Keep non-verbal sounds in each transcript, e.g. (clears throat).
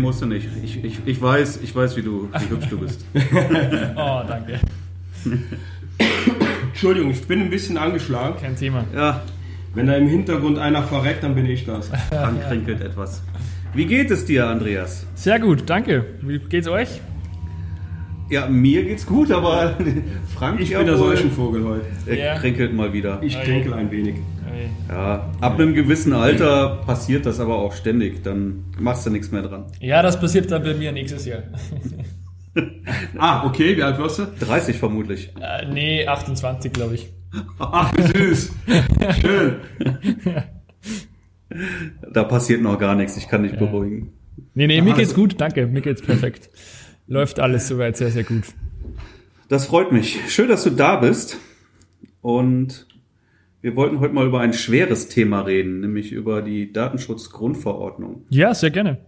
musst du nicht. Ich, ich, ich weiß, ich weiß, wie du, wie hübsch du bist. (laughs) oh, danke. Entschuldigung, ich bin ein bisschen angeschlagen. Kein Thema. Ja, Wenn da im Hintergrund einer verreckt, dann bin ich das. (laughs) dann kränkelt etwas. Wie geht es dir, Andreas? Sehr gut, danke. Wie geht's euch? Ja, mir geht's gut, aber Frank Ich bin der Seuchenvogel heute. Er Ja. kränkelt mal wieder. Ich Okay. kränkel ein wenig. Ja, ab einem gewissen Alter passiert das aber auch ständig. Dann machst du nichts mehr dran. Ja, das passiert dann bei mir nächstes Jahr. (laughs) Ah, okay, wie alt wirst du? 30 vermutlich. Äh, nee, 28, glaube ich. Ach, wie süß. Schön. Da passiert noch gar nichts. Ich kann dich beruhigen. Nee, nee, mir geht's gut, danke. Mir geht's perfekt. Läuft alles soweit sehr, sehr gut. Das freut mich. Schön, dass du da bist. Und wir wollten heute mal über ein schweres Thema reden, nämlich über die Datenschutzgrundverordnung. Ja, sehr gerne.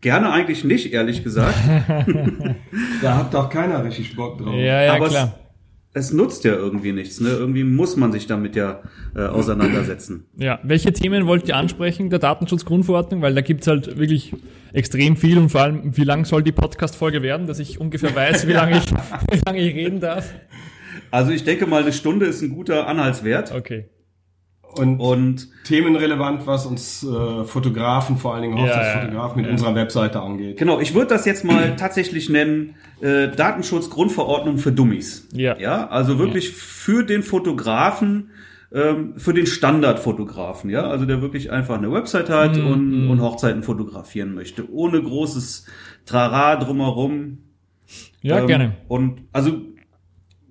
Gerne eigentlich nicht, ehrlich gesagt. (laughs) Da hat doch keiner richtig Bock drauf. Ja, ja, aber klar. Es, es nutzt ja irgendwie nichts. Ne? Irgendwie muss man sich damit ja äh, auseinandersetzen. Ja, welche Themen wollt ihr ansprechen der Datenschutzgrundverordnung? Weil da gibt's halt wirklich extrem viel und vor allem, wie lang soll die Podcast-Folge werden, dass ich ungefähr weiß, wie lange ich, (laughs) wie lange ich reden darf. Also ich denke mal, eine Stunde ist ein guter Anhaltswert. Okay. Und, Und themenrelevant, was uns äh, Fotografen, vor allen Dingen Ja, Hochzeitsfotografen mit ja. unserer Webseite angeht. genau, ich würde das jetzt mal tatsächlich nennen, äh, Datenschutzgrundverordnung für Dummies. Ja. Ja, also wirklich für den Fotografen, ähm, für den Standardfotografen, ja, also der wirklich einfach eine Website hat Mhm, und, und Hochzeiten fotografieren möchte, ohne großes Trara drumherum. Ja, Ähm, gerne. Und also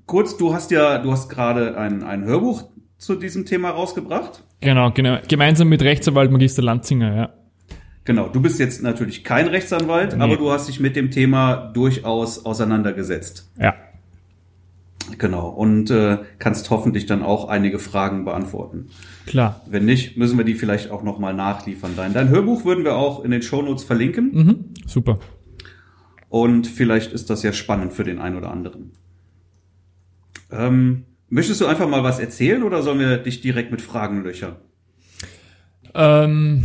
kurz, du hast ja, du hast gerade ein, ein Hörbuch zu diesem Thema rausgebracht. Genau, genau. Gemeinsam mit Rechtsanwalt Magister Lanzinger, ja. Genau, du bist jetzt natürlich kein Rechtsanwalt, Nee. aber du hast dich mit dem Thema durchaus auseinandergesetzt. Ja. Genau, und äh, kannst hoffentlich dann auch einige Fragen beantworten. Klar. Wenn nicht, müssen wir die vielleicht auch nochmal nachliefern. Dein, dein Hörbuch würden wir auch in den Shownotes verlinken Mhm. Super. und vielleicht ist das ja spannend für den einen oder anderen. Ähm, möchtest du einfach mal was erzählen oder sollen wir dich direkt mit Fragen löchern? Ähm,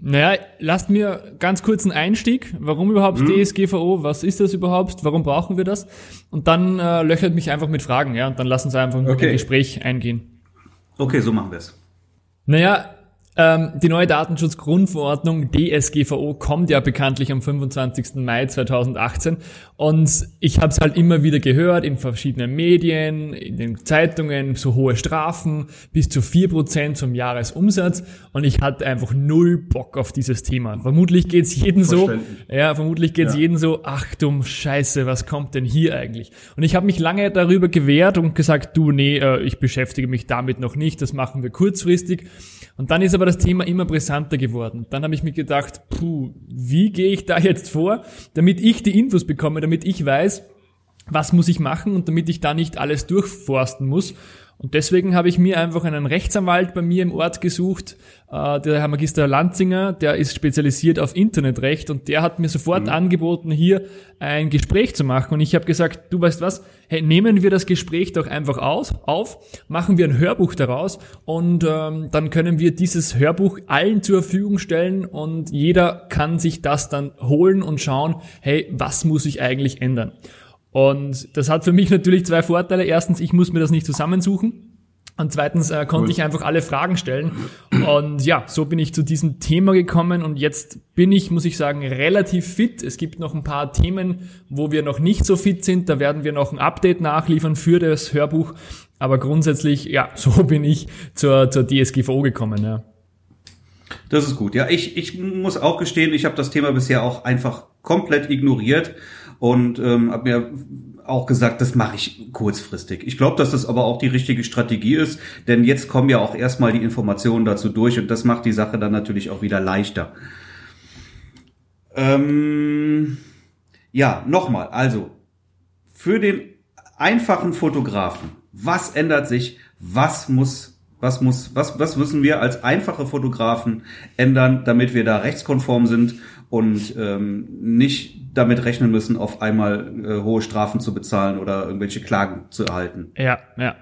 naja, lasst mir ganz kurz einen Einstieg. Warum überhaupt DSGVO? Was ist das überhaupt? Warum brauchen wir das? Und dann äh, löchert mich einfach mit Fragen, ja, und dann lassen Sie einfach mit Okay. ein Gespräch eingehen. Okay, so machen wir es. Naja, ähm, die neue Datenschutzgrundverordnung DSGVO kommt ja bekanntlich am 25. Mai 2018 und ich habe es halt immer wieder gehört in verschiedenen Medien, in den Zeitungen, so hohe Strafen bis zu 4% zum Jahresumsatz und ich hatte einfach null Bock auf dieses Thema. Vermutlich geht's jedem so, ja, vermutlich geht's Ja. jedem so, ach dumm Scheiße, was kommt denn hier eigentlich? Und ich habe mich lange darüber gewehrt und gesagt, du, nee, äh, ich beschäftige mich damit noch nicht, das machen wir kurzfristig. Und dann ist aber das Thema immer brisanter geworden. Dann habe ich mir gedacht, puh, wie gehe ich da jetzt vor, damit ich die Infos bekomme, damit ich weiß, was muss ich machen und damit ich da nicht alles durchforsten muss. Und deswegen habe ich mir einfach einen Rechtsanwalt bei mir im Ort gesucht, äh, der Herr Magister Lanzinger, der ist spezialisiert auf Internetrecht und der hat mir sofort angeboten, hier ein Gespräch zu machen. Und ich habe gesagt, du weißt was, hey, nehmen wir das Gespräch doch einfach aus, auf, machen wir ein Hörbuch daraus und ähm, dann können wir dieses Hörbuch allen zur Verfügung stellen und jeder kann sich das dann holen und schauen, hey, was muss ich eigentlich ändern? Und das hat für mich natürlich zwei Vorteile. Erstens, ich muss mir das nicht zusammensuchen. Und zweitens äh, konnte Cool. ich einfach alle Fragen stellen. Und ja, so bin ich zu diesem Thema gekommen. Und jetzt bin ich, muss ich sagen, relativ fit. Es gibt noch ein paar Themen, wo wir noch nicht so fit sind. Da werden wir noch ein Update nachliefern für das Hörbuch. Aber grundsätzlich, ja, (laughs) so bin ich zur, zur DSGVO gekommen. Ja. Das ist gut. Ja, ich, ich muss auch gestehen, ich habe das Thema bisher auch einfach komplett ignoriert und ähm, habe mir auch gesagt, das mache ich kurzfristig. Ich glaube, dass das aber auch die richtige Strategie ist, denn jetzt kommen ja auch erstmal die Informationen dazu durch und das macht die Sache dann natürlich auch wieder leichter. Ähm, ja, nochmal, also für den einfachen Fotografen, was ändert sich, was muss was muss, was, was müssen wir als einfache Fotografen ändern, damit wir da rechtskonform sind und ähm, nicht damit rechnen müssen, auf einmal äh, hohe Strafen zu bezahlen oder irgendwelche Klagen zu erhalten. Ja, ja.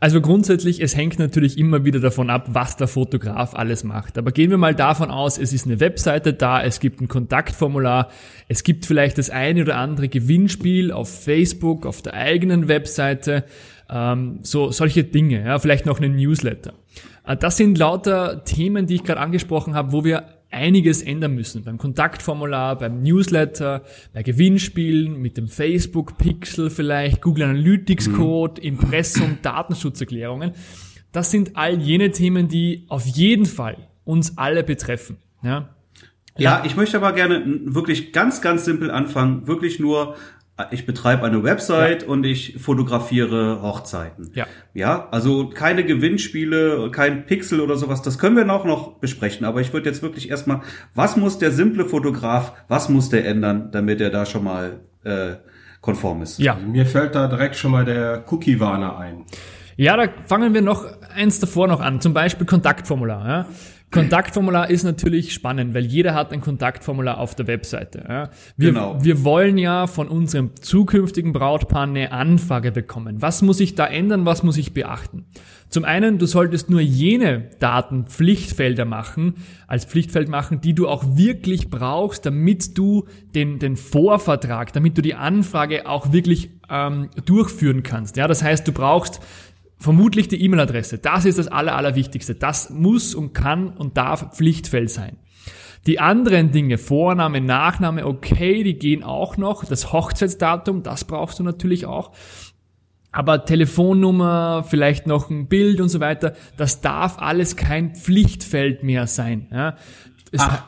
Also grundsätzlich, es hängt natürlich immer wieder davon ab, was der Fotograf alles macht. Aber gehen wir mal davon aus, es ist eine Webseite da, es gibt ein Kontaktformular, es gibt vielleicht das eine oder andere Gewinnspiel auf Facebook, auf der eigenen Webseite, ähm, so solche Dinge, ja, vielleicht noch einen Newsletter. Äh, das sind lauter Themen, die ich gerade angesprochen habe, wo wir einiges ändern müssen. Beim Kontaktformular, beim Newsletter, bei Gewinnspielen, mit dem Facebook-Pixel vielleicht, Google Analytics mhm. Code, Impressum, Datenschutzerklärungen. Das sind all jene Themen, die auf jeden Fall uns alle betreffen. Ja, ja, ich möchte aber gerne wirklich ganz, ganz simpel anfangen. Wirklich nur ich betreibe eine Website ja. und ich fotografiere Hochzeiten. Ja. Ja, also keine Gewinnspiele, kein Pixel oder sowas, das können wir noch noch besprechen, aber ich würde jetzt wirklich erstmal, was muss der simple Fotograf, was muss der ändern, damit er da schon mal äh, konform ist? Ja, mir fällt da direkt schon mal der Cookie-Warner ein. Ja, da fangen wir noch eins davor noch an, zum Beispiel Kontaktformular. Ja. Kontaktformular ist natürlich spannend, weil jeder hat ein Kontaktformular auf der Webseite. Ja. Wir, genau. wir wollen ja von unserem zukünftigen Brautpaar eine Anfrage bekommen. Was muss ich da ändern? Was muss ich beachten? Zum einen, du solltest nur jene Daten Pflichtfelder machen, als Pflichtfeld machen, die du auch wirklich brauchst, damit du den, den Vorvertrag, damit du die Anfrage auch wirklich ähm, durchführen kannst. Ja, das heißt, du brauchst Vermutlich die E-Mail-Adresse. Das ist das Aller, Allerwichtigste. Das muss und kann und darf Pflichtfeld sein. Die anderen Dinge, Vorname, Nachname, okay, die gehen auch noch. Das Hochzeitsdatum, das brauchst du natürlich auch. Aber Telefonnummer, vielleicht noch ein Bild und so weiter, das darf alles kein Pflichtfeld mehr sein. Ja. Ach,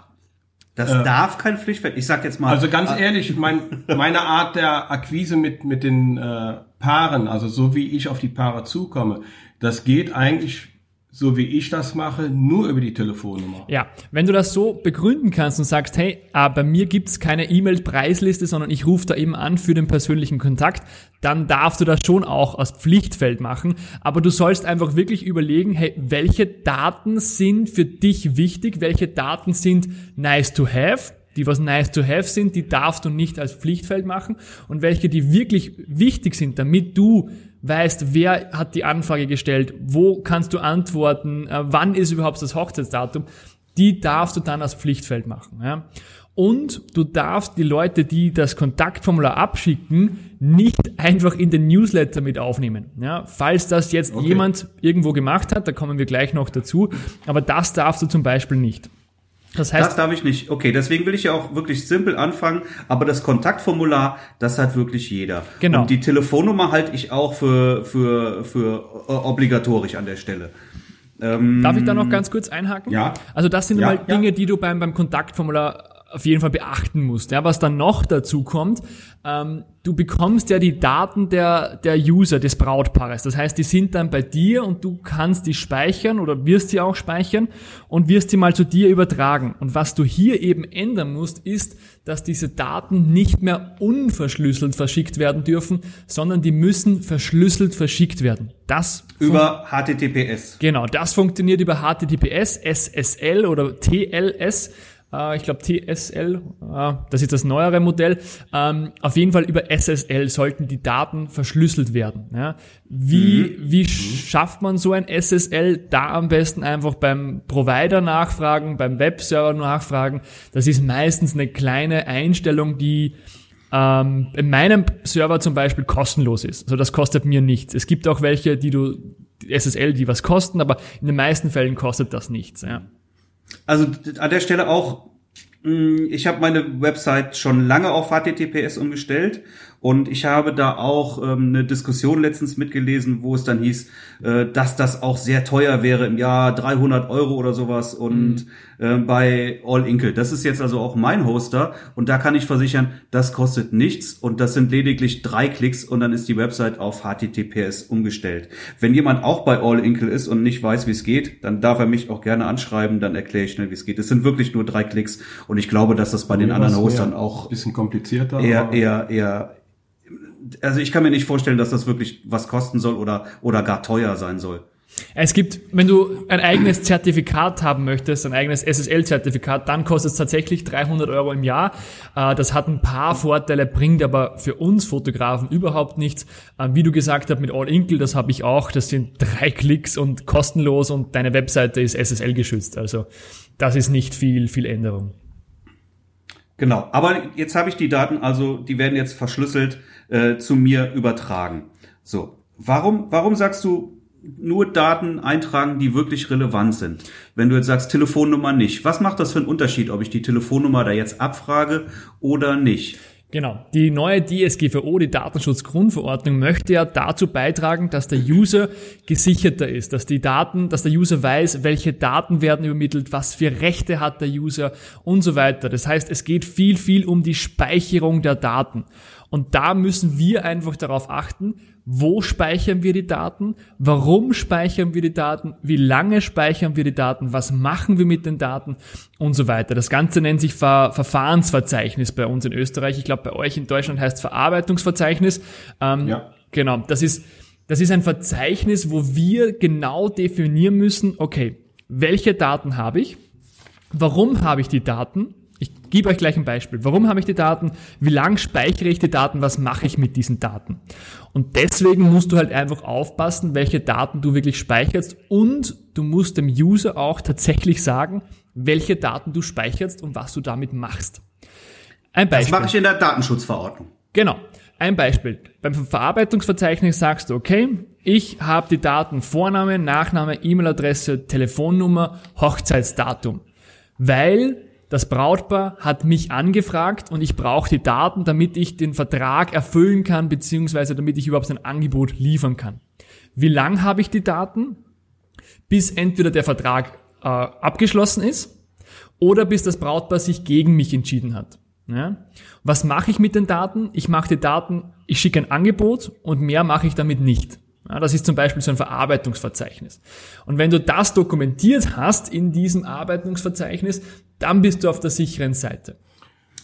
das äh, darf kein Pflichtfeld. Ich sag jetzt mal. Also ganz äh, ehrlich, mein, meine Art der Akquise mit mit den äh, Paaren, also so wie ich auf die Paare zukomme, das geht eigentlich so wie ich das mache, nur über die Telefonnummer. Ja, wenn du das so begründen kannst und sagst, hey, ah, bei mir gibt's keine E-Mail-Preisliste, sondern ich rufe da eben an für den persönlichen Kontakt, dann darfst du das schon auch als Pflichtfeld machen. Aber du sollst einfach wirklich überlegen, hey, welche Daten sind für dich wichtig, welche Daten sind nice to have, die was nice to have sind, die darfst du nicht als Pflichtfeld machen und welche, die wirklich wichtig sind, damit du weißt, wer hat die Anfrage gestellt, wo kannst du antworten, äh, wann ist überhaupt das Hochzeitsdatum, die darfst du dann als Pflichtfeld machen. Ja? Und du darfst die Leute, die das Kontaktformular abschicken, nicht einfach in den Newsletter mit aufnehmen. Ja, falls das jetzt okay. jemand irgendwo gemacht hat, da kommen wir gleich noch dazu, aber das darfst du zum Beispiel nicht. Das heißt, das darf ich nicht. Okay, deswegen will ich ja auch wirklich simpel anfangen, aber das Kontaktformular, das hat wirklich jeder. Genau. Und die Telefonnummer halte ich auch für, für, für äh, obligatorisch an der Stelle. Ähm, Darf ich da noch ganz kurz einhaken? Ja. Also das sind ja, mal Dinge, ja. die du beim, beim Kontaktformular auf jeden Fall beachten musst. Ja, was dann noch dazu kommt, ähm, du bekommst ja die Daten der, der User, des Brautpaares. Das heißt, die sind dann bei dir und du kannst die speichern oder wirst sie auch speichern und wirst sie mal zu dir übertragen. Und was du hier eben ändern musst, ist, dass diese Daten nicht mehr unverschlüsselt verschickt werden dürfen, sondern die müssen verschlüsselt verschickt werden. Das über HTTPS. Genau, das funktioniert über HTTPS, SSL oder TLS. Äh, ich glaube TSL, äh, das ist das neuere Modell. Ähm, auf jeden Fall über SSL sollten die Daten verschlüsselt werden. Ja. Wie, mhm. wie schafft man so ein SSL? Da am besten einfach beim Provider nachfragen, beim Webserver nachfragen. Das ist meistens eine kleine Einstellung, die ähm, in meinem Server zum Beispiel kostenlos ist. Also das kostet mir nichts. Es gibt auch welche, die du SSL, die was kosten, aber in den meisten Fällen kostet das nichts. Ja. Also an der Stelle auch, mm, ich habe meine Website schon lange auf HTTPS umgestellt und ich habe da auch ähm, eine Diskussion letztens mitgelesen, wo es dann hieß, äh, dass das auch sehr teuer wäre im Jahr 300 Euro oder sowas und mhm. Äh, bei All Inkle. Das ist jetzt also auch mein Hoster und da kann ich versichern, das kostet nichts und das sind lediglich drei Klicks und dann ist die Website auf HTTPS umgestellt. Wenn jemand auch bei All Inkle ist und nicht weiß, wie es geht, dann darf er mich auch gerne anschreiben, dann erkläre ich schnell, wie es geht. Es sind wirklich nur drei Klicks und ich glaube, dass das bei den anderen Hostern auch bisschen komplizierter eher eher eher also ich kann mir nicht vorstellen, dass das wirklich was kosten soll oder, oder gar teuer sein soll. Es gibt, wenn du ein eigenes Zertifikat haben möchtest, ein eigenes SSL-Zertifikat, dann kostet es tatsächlich 300 Euro im Jahr. Äh, das hat ein paar Vorteile, bringt aber für uns Fotografen überhaupt nichts. Äh, wie du gesagt hast mit All Inkle, das habe ich auch. Das sind drei Klicks und kostenlos und deine Webseite ist SSL geschützt. Also das ist nicht viel, viel Änderung. Genau, aber jetzt habe ich die Daten, also die werden jetzt verschlüsselt äh, zu mir übertragen. So, warum, warum sagst du, nur Daten eintragen, die wirklich relevant sind. Wenn du jetzt sagst Telefonnummer nicht, was macht das für einen Unterschied, ob ich die Telefonnummer da jetzt abfrage oder nicht? Genau. Die neue DSGVO, die Datenschutzgrundverordnung, möchte ja dazu beitragen, dass der User gesicherter ist, dass die Daten, dass der User weiß, welche Daten werden übermittelt, was für Rechte hat der User und so weiter. Das heißt, es geht viel, viel um die Speicherung der Daten. Und da müssen wir einfach darauf achten, wo speichern wir die Daten, warum speichern wir die Daten, wie lange speichern wir die Daten, was machen wir mit den Daten und so weiter. Das Ganze nennt sich Ver Verfahrensverzeichnis bei uns in Österreich. Ich glaube, bei euch in Deutschland heißt es Verarbeitungsverzeichnis. Ähm, ja. Genau, das ist, das ist ein Verzeichnis, wo wir genau definieren müssen, okay, welche Daten habe ich, warum habe ich die Daten ich gebe euch gleich ein Beispiel. Warum habe ich die Daten? Wie lang speichere ich die Daten? Was mache ich mit diesen Daten? Und deswegen musst du halt einfach aufpassen, welche Daten du wirklich speicherst und du musst dem User auch tatsächlich sagen, welche Daten du speicherst und was du damit machst. Ein Beispiel. Das mache ich in der Datenschutzverordnung. Genau. Ein Beispiel. Beim Verarbeitungsverzeichnis sagst du, okay, ich habe die Daten Vorname, Nachname, E-Mail-Adresse, Telefonnummer, Hochzeitsdatum. Weil das Brautpaar hat mich angefragt und ich brauche die Daten, damit ich den Vertrag erfüllen kann, beziehungsweise damit ich überhaupt ein Angebot liefern kann. Wie lang habe ich die Daten? Bis entweder der Vertrag äh, abgeschlossen ist oder bis das Brautpaar sich gegen mich entschieden hat. Ja? Was mache ich mit den Daten? Ich mache die Daten, ich schicke ein Angebot und mehr mache ich damit nicht. Ja, das ist zum Beispiel so ein Verarbeitungsverzeichnis. Und wenn du das dokumentiert hast in diesem Arbeitungsverzeichnis, dann bist du auf der sicheren Seite.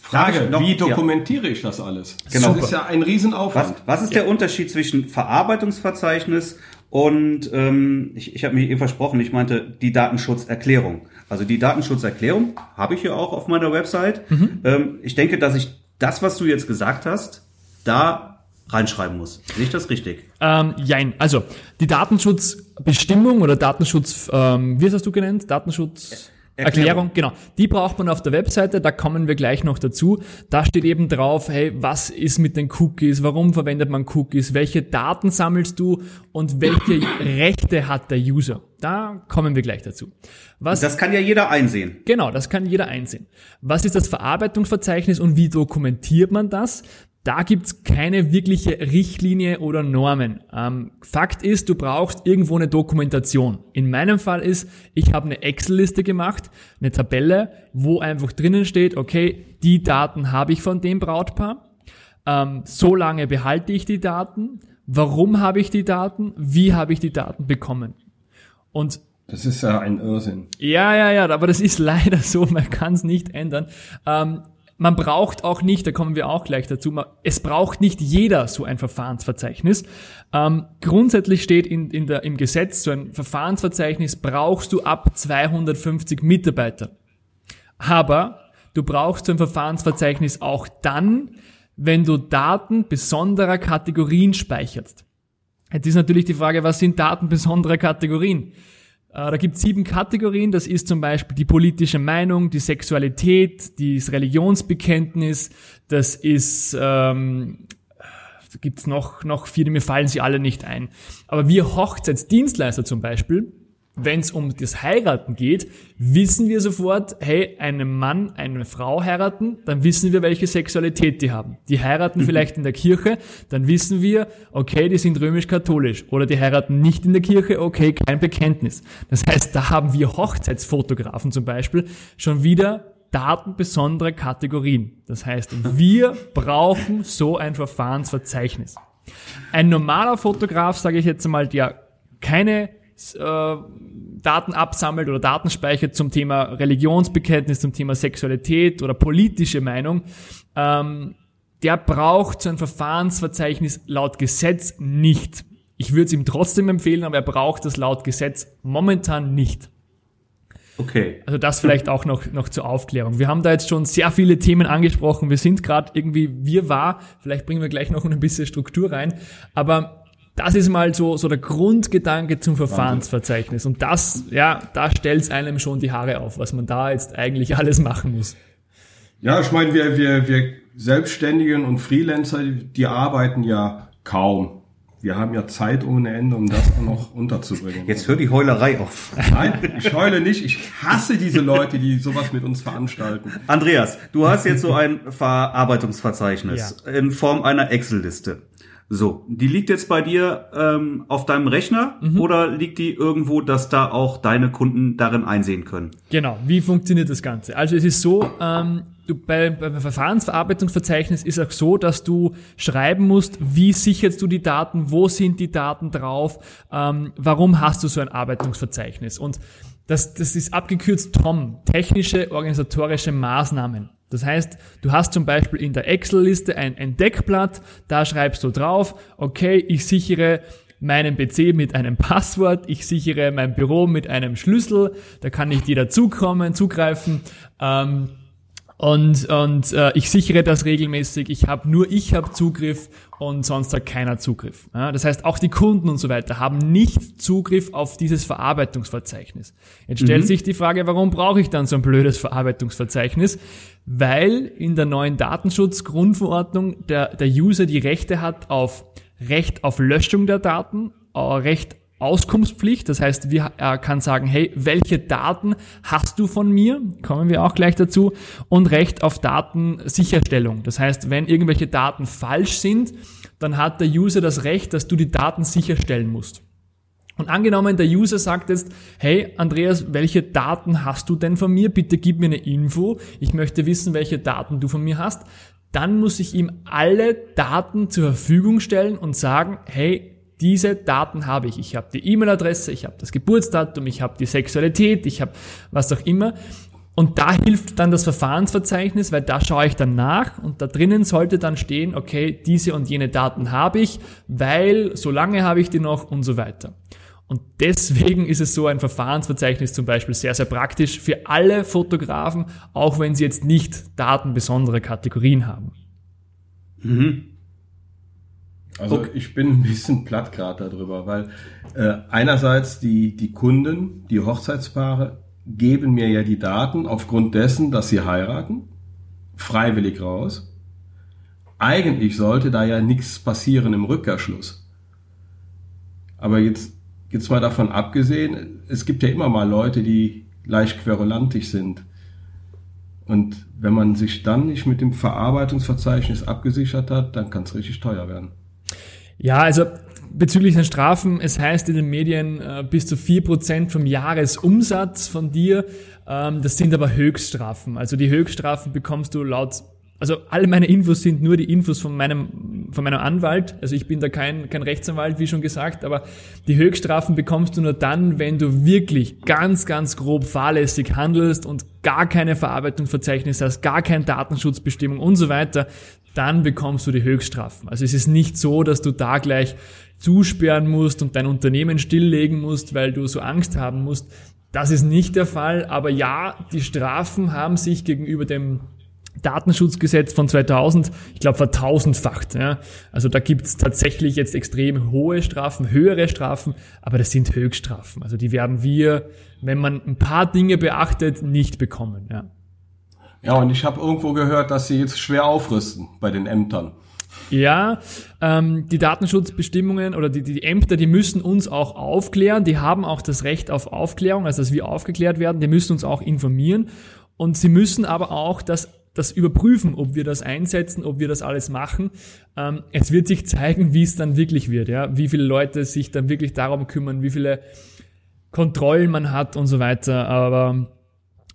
Frage, noch, wie dokumentiere ja. ich das alles? Genau. Das ist ja ein Riesenaufwand. Was, was ist ja. der Unterschied zwischen Verarbeitungsverzeichnis und, ähm, ich, ich habe mir eben versprochen, ich meinte die Datenschutzerklärung. Also die Datenschutzerklärung habe ich ja auch auf meiner Website. Mhm. Ähm, ich denke, dass ich das, was du jetzt gesagt hast, da reinschreiben muss. Sehe ich das richtig? Ähm, jein. Also die Datenschutzbestimmung oder Datenschutz, ähm, wie hast du genannt? Datenschutz. Erklärung. Genau. Die braucht man auf der Webseite, da kommen wir gleich noch dazu. Da steht eben drauf, hey, was ist mit den Cookies, warum verwendet man Cookies, welche Daten sammelst du und welche (coughs) Rechte hat der User. Da kommen wir gleich dazu. Was, das kann ja jeder einsehen. Genau, das kann jeder einsehen. Was ist das Verarbeitungsverzeichnis und wie dokumentiert man das? Da gibt's keine wirkliche Richtlinie oder Normen. Ähm, Fakt ist, du brauchst irgendwo eine Dokumentation. In meinem Fall ist, ich habe eine Excel-Liste gemacht, eine Tabelle, wo einfach drinnen steht, okay, die Daten habe ich von dem Brautpaar, ähm, so lange behalte ich die Daten, warum habe ich die Daten, wie habe ich die Daten bekommen. Und das ist ja ein Irrsinn. Ja, ja, ja, aber das ist (laughs) leider so, man kann es nicht ändern. Ähm, man braucht auch nicht, da kommen wir auch gleich dazu, es braucht nicht jeder so ein Verfahrensverzeichnis. Ähm, grundsätzlich steht in, in der, im Gesetz, so ein Verfahrensverzeichnis brauchst du ab 250 Mitarbeiter. Aber du brauchst so ein Verfahrensverzeichnis auch dann, wenn du Daten besonderer Kategorien speicherst. Jetzt ist natürlich die Frage, was sind Daten besonderer Kategorien? Äh, da gibt es sieben Kategorien. Das ist zum Beispiel die politische Meinung, die Sexualität, das Religionsbekenntnis. Das ist, ähm, da gibt's noch, noch viele, mir fallen sie alle nicht ein. Aber wir Hochzeitsdienstleister zum Beispiel, wenn es um das Heiraten geht, wissen wir sofort, hey, einen Mann, eine Frau heiraten, dann wissen wir, welche Sexualität die haben. Die heiraten mhm. vielleicht in der Kirche, dann wissen wir, okay, die sind römisch-katholisch. Oder die heiraten nicht in der Kirche, okay, kein Bekenntnis. Das heißt, da haben wir Hochzeitsfotografen zum Beispiel schon wieder Daten besonderer Kategorien. Das heißt, (laughs) wir brauchen so ein Verfahrensverzeichnis. Ein normaler Fotograf, sage ich jetzt mal, der keine äh, Daten absammelt oder Daten speichert zum Thema Religionsbekenntnis, zum Thema Sexualität oder politische Meinung, ähm, der braucht so ein Verfahrensverzeichnis laut Gesetz nicht. Ich würde es ihm trotzdem empfehlen, aber er braucht das laut Gesetz momentan nicht. Okay. Also das vielleicht auch noch, noch zur Aufklärung. Wir haben da jetzt schon sehr viele Themen angesprochen. Wir sind gerade irgendwie wir war. Vielleicht bringen wir gleich noch ein bisschen Struktur rein. Aber das ist mal so, so der Grundgedanke zum Verfahrensverzeichnis. Und das, ja, da stellt es einem schon die Haare auf, was man da jetzt eigentlich alles machen muss. Ja, ich meine, wir, wir, wir Selbstständigen und Freelancer, die arbeiten ja kaum wir haben ja Zeit ohne Ende, um das auch noch unterzubringen. Jetzt hör die Heulerei auf. Nein, ich heule nicht. Ich hasse diese Leute, die sowas mit uns veranstalten. Andreas, du hast jetzt so ein Verarbeitungsverzeichnis ja. in Form einer Excel-Liste. So, die liegt jetzt bei dir ähm, auf deinem Rechner mhm. oder liegt die irgendwo, dass da auch deine Kunden darin einsehen können? Genau, wie funktioniert das Ganze? Also es ist so, ähm, du bei, beim Verfahrensverarbeitungsverzeichnis ist auch so, dass du schreiben musst, wie sicherst du die Daten, wo sind die Daten drauf, ähm, warum hast du so ein Arbeitungsverzeichnis? Und das, das ist abgekürzt TOM, technische organisatorische Maßnahmen. Das heißt, du hast zum Beispiel in der Excel-Liste ein, ein Deckblatt, da schreibst du drauf, okay, ich sichere meinen PC mit einem (laughs) Passwort, ich sichere mein Büro mit einem Schlüssel, da kann nicht jeder zukommen, zugreifen. Ähm, und, und äh, ich sichere das regelmäßig. Ich habe nur ich habe Zugriff und sonst hat keiner Zugriff. Ja, das heißt, auch die Kunden und so weiter haben nicht Zugriff auf dieses Verarbeitungsverzeichnis. Jetzt stellt mhm. sich die Frage, warum brauche ich dann so ein blödes Verarbeitungsverzeichnis? Weil in der neuen Datenschutzgrundverordnung der, der User die Rechte hat auf Recht auf Löschung der Daten, äh, Recht Auskunftspflicht. Das heißt, er kann sagen, hey, welche Daten hast du von mir? Kommen wir auch gleich dazu. Und Recht auf Datensicherstellung. Das heißt, wenn irgendwelche Daten falsch sind, dann hat der User das Recht, dass du die Daten sicherstellen musst. Und angenommen, der User sagt jetzt, hey Andreas, welche Daten hast du denn von mir? Bitte gib mir eine Info. Ich möchte wissen, welche Daten du von mir hast. Dann muss ich ihm alle Daten zur Verfügung stellen und sagen, hey, diese Daten habe ich. Ich habe die E-Mail-Adresse, ich habe das Geburtsdatum, ich habe die Sexualität, ich habe was auch immer. Und da hilft dann das Verfahrensverzeichnis, weil da schaue ich dann nach und da drinnen sollte dann stehen, okay, diese und jene Daten habe ich, weil so lange habe ich die noch und so weiter. Und deswegen ist es so ein Verfahrensverzeichnis zum Beispiel sehr, sehr praktisch für alle Fotografen, auch wenn sie jetzt nicht Daten besonderer Kategorien haben. Mhm. Also okay. ich bin ein bisschen platt gerade darüber, weil äh, einerseits die, die Kunden, die Hochzeitspaare geben mir ja die Daten aufgrund dessen, dass sie heiraten, freiwillig raus. Eigentlich sollte da ja nichts passieren im Rückkehrschluss. Aber jetzt, jetzt mal davon abgesehen, es gibt ja immer mal Leute, die leicht querulantisch sind. Und wenn man sich dann nicht mit dem Verarbeitungsverzeichnis abgesichert hat, dann kann es richtig teuer werden. Ja, also bezüglich den Strafen, es heißt in den Medien äh, bis zu vier Prozent vom Jahresumsatz von dir. Ähm, das sind aber Höchststrafen. Also die Höchststrafen bekommst du laut also alle meine Infos sind nur die Infos von meinem, von meinem Anwalt. Also ich bin da kein, kein Rechtsanwalt, wie schon gesagt, aber die Höchststrafen bekommst du nur dann, wenn du wirklich ganz, ganz grob fahrlässig handelst und gar keine Verarbeitungsverzeichnis hast, gar keine Datenschutzbestimmung und so weiter dann bekommst du die Höchststrafen. Also es ist nicht so, dass du da gleich zusperren musst und dein Unternehmen stilllegen musst, weil du so Angst haben musst. Das ist nicht der Fall, aber ja, die Strafen haben sich gegenüber dem Datenschutzgesetz von 2000, ich glaube, vertausendfacht. Ja. Also da gibt's tatsächlich jetzt extrem hohe Strafen, höhere Strafen, aber das sind Höchststrafen. Also die werden wir, wenn man ein paar Dinge beachtet, nicht bekommen. Ja. Ja, und ich habe irgendwo gehört, dass sie jetzt schwer aufrüsten bei den Ämtern. Ja, ähm, die Datenschutzbestimmungen oder die, die Ämter, die müssen uns auch aufklären. Die haben auch das Recht auf Aufklärung, also dass wir aufgeklärt werden. Die müssen uns auch informieren. Und sie müssen aber auch das, das überprüfen, ob wir das einsetzen, ob wir das alles machen. Ähm, es wird sich zeigen, wie es dann wirklich wird. Ja? Wie viele Leute sich dann wirklich darum kümmern, wie viele Kontrollen man hat und so weiter. Aber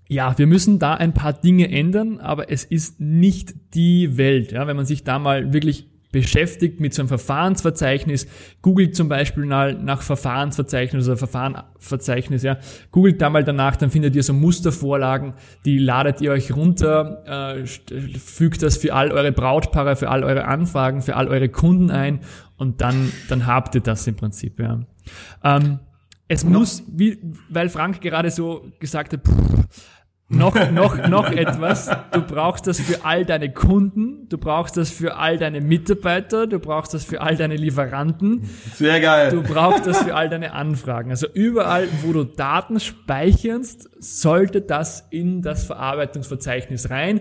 ja, wir müssen da ein paar Dinge ändern, aber es ist nicht die Welt. Ja, wenn man sich da mal wirklich beschäftigt mit so einem Verfahrensverzeichnis, googelt zum Beispiel mal nach Verfahrensverzeichnis oder Verfahrensverzeichnis, ja, googelt da mal danach, dann findet ihr so Mustervorlagen, die ladet ihr euch runter, äh, fügt das für all eure Brautpaare, für all eure Anfragen, für all eure Kunden ein und dann, dann habt ihr das im Prinzip, ja. Ähm, es muss, wie, weil Frank gerade so gesagt hat, pff, noch, (laughs) noch, noch etwas. Du brauchst das für all deine Kunden, du brauchst das für all deine Mitarbeiter, du brauchst das für all deine Lieferanten. Sehr geil. Du brauchst das für all deine Anfragen. Also überall, wo du Daten speicherst, sollte das in das Verarbeitungsverzeichnis rein.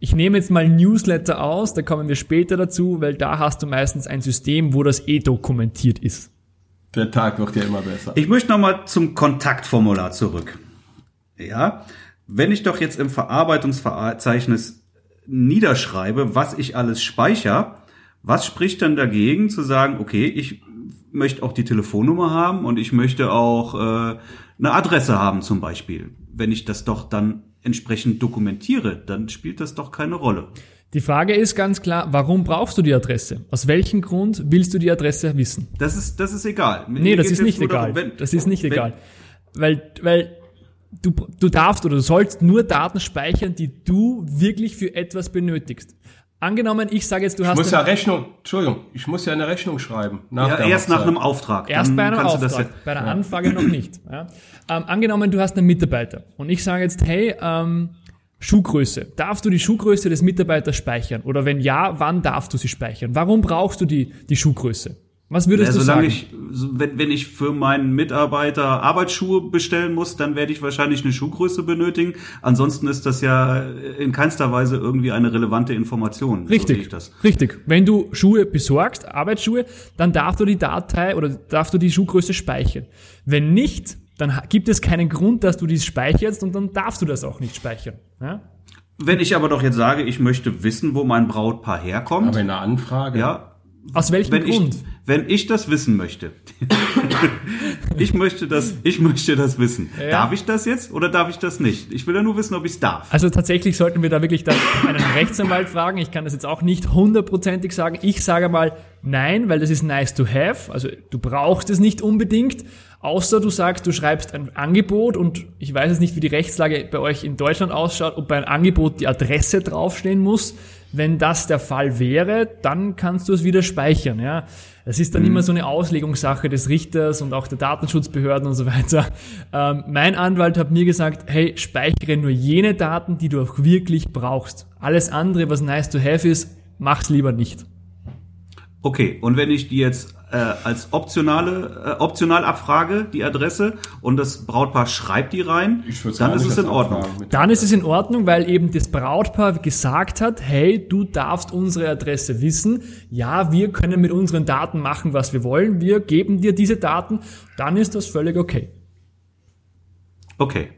Ich nehme jetzt mal Newsletter aus, da kommen wir später dazu, weil da hast du meistens ein System, wo das eh dokumentiert ist. Der Tag wird ja immer besser. Ich möchte nochmal zum Kontaktformular zurück. Ja, wenn ich doch jetzt im Verarbeitungsverzeichnis niederschreibe, was ich alles speichere, was spricht dann dagegen zu sagen, okay, ich möchte auch die Telefonnummer haben und ich möchte auch äh, eine Adresse haben zum Beispiel. Wenn ich das doch dann entsprechend dokumentiere, dann spielt das doch keine Rolle. Die Frage ist ganz klar, warum brauchst du die Adresse? Aus welchem Grund willst du die Adresse wissen? Das ist, das ist egal. Nee, Mir das ist nicht egal. Darum, wenn, das ist nicht wenn, egal. Weil, weil du, du darfst oder du sollst nur Daten speichern, die du wirklich für etwas benötigst. Angenommen, ich sage jetzt, du ich hast. Ich muss ja Rechnung, Entschuldigung, ich muss ja eine Rechnung schreiben. Nach ja, erst nach einem Auftrag. Erst bei einem Auftrag, ja, bei einer ja. Anfrage noch nicht. Ja. Ähm, angenommen, du hast einen Mitarbeiter und ich sage jetzt, hey, ähm, Schuhgröße. Darfst du die Schuhgröße des Mitarbeiters speichern? Oder wenn ja, wann darfst du sie speichern? Warum brauchst du die, die Schuhgröße? Was würdest ja, du sagen? Ich, wenn, wenn ich für meinen Mitarbeiter Arbeitsschuhe bestellen muss, dann werde ich wahrscheinlich eine Schuhgröße benötigen. Ansonsten ist das ja in keinster Weise irgendwie eine relevante Information. Richtig, so richtig. Wenn du Schuhe besorgst, Arbeitsschuhe, dann darfst du die Datei oder darfst du die Schuhgröße speichern. Wenn nicht, dann gibt es keinen Grund, dass du dies speicherst und dann darfst du das auch nicht speichern. Ja? Wenn ich aber doch jetzt sage, ich möchte wissen, wo mein Brautpaar herkommt. Aber in einer Anfrage. Ja. Aus welchem wenn Grund? Ich, wenn ich das wissen möchte. (laughs) ich möchte das, ich möchte das wissen. Ja. Darf ich das jetzt oder darf ich das nicht? Ich will ja nur wissen, ob ich es darf. Also tatsächlich sollten wir da wirklich dann einen Rechtsanwalt fragen. Ich kann das jetzt auch nicht hundertprozentig sagen. Ich sage mal nein, weil das ist nice to have. Also du brauchst es nicht unbedingt. Außer du sagst, du schreibst ein Angebot und ich weiß jetzt nicht, wie die Rechtslage bei euch in Deutschland ausschaut, ob bei einem Angebot die Adresse draufstehen muss. Wenn das der Fall wäre, dann kannst du es wieder speichern. Ja, es ist dann mhm. immer so eine Auslegungssache des Richters und auch der Datenschutzbehörden und so weiter. Ähm, mein Anwalt hat mir gesagt, hey, speichere nur jene Daten, die du auch wirklich brauchst. Alles andere, was nice to have ist, mach's lieber nicht. Okay, und wenn ich die jetzt äh, als optionale äh, optional abfrage, die Adresse, und das Brautpaar schreibt die rein, dann ist es in Ordnung. Dann ist es in Ordnung, weil eben das Brautpaar gesagt hat, hey, du darfst unsere Adresse wissen. Ja, wir können mit unseren Daten machen, was wir wollen. Wir geben dir diese Daten. Dann ist das völlig okay. Okay.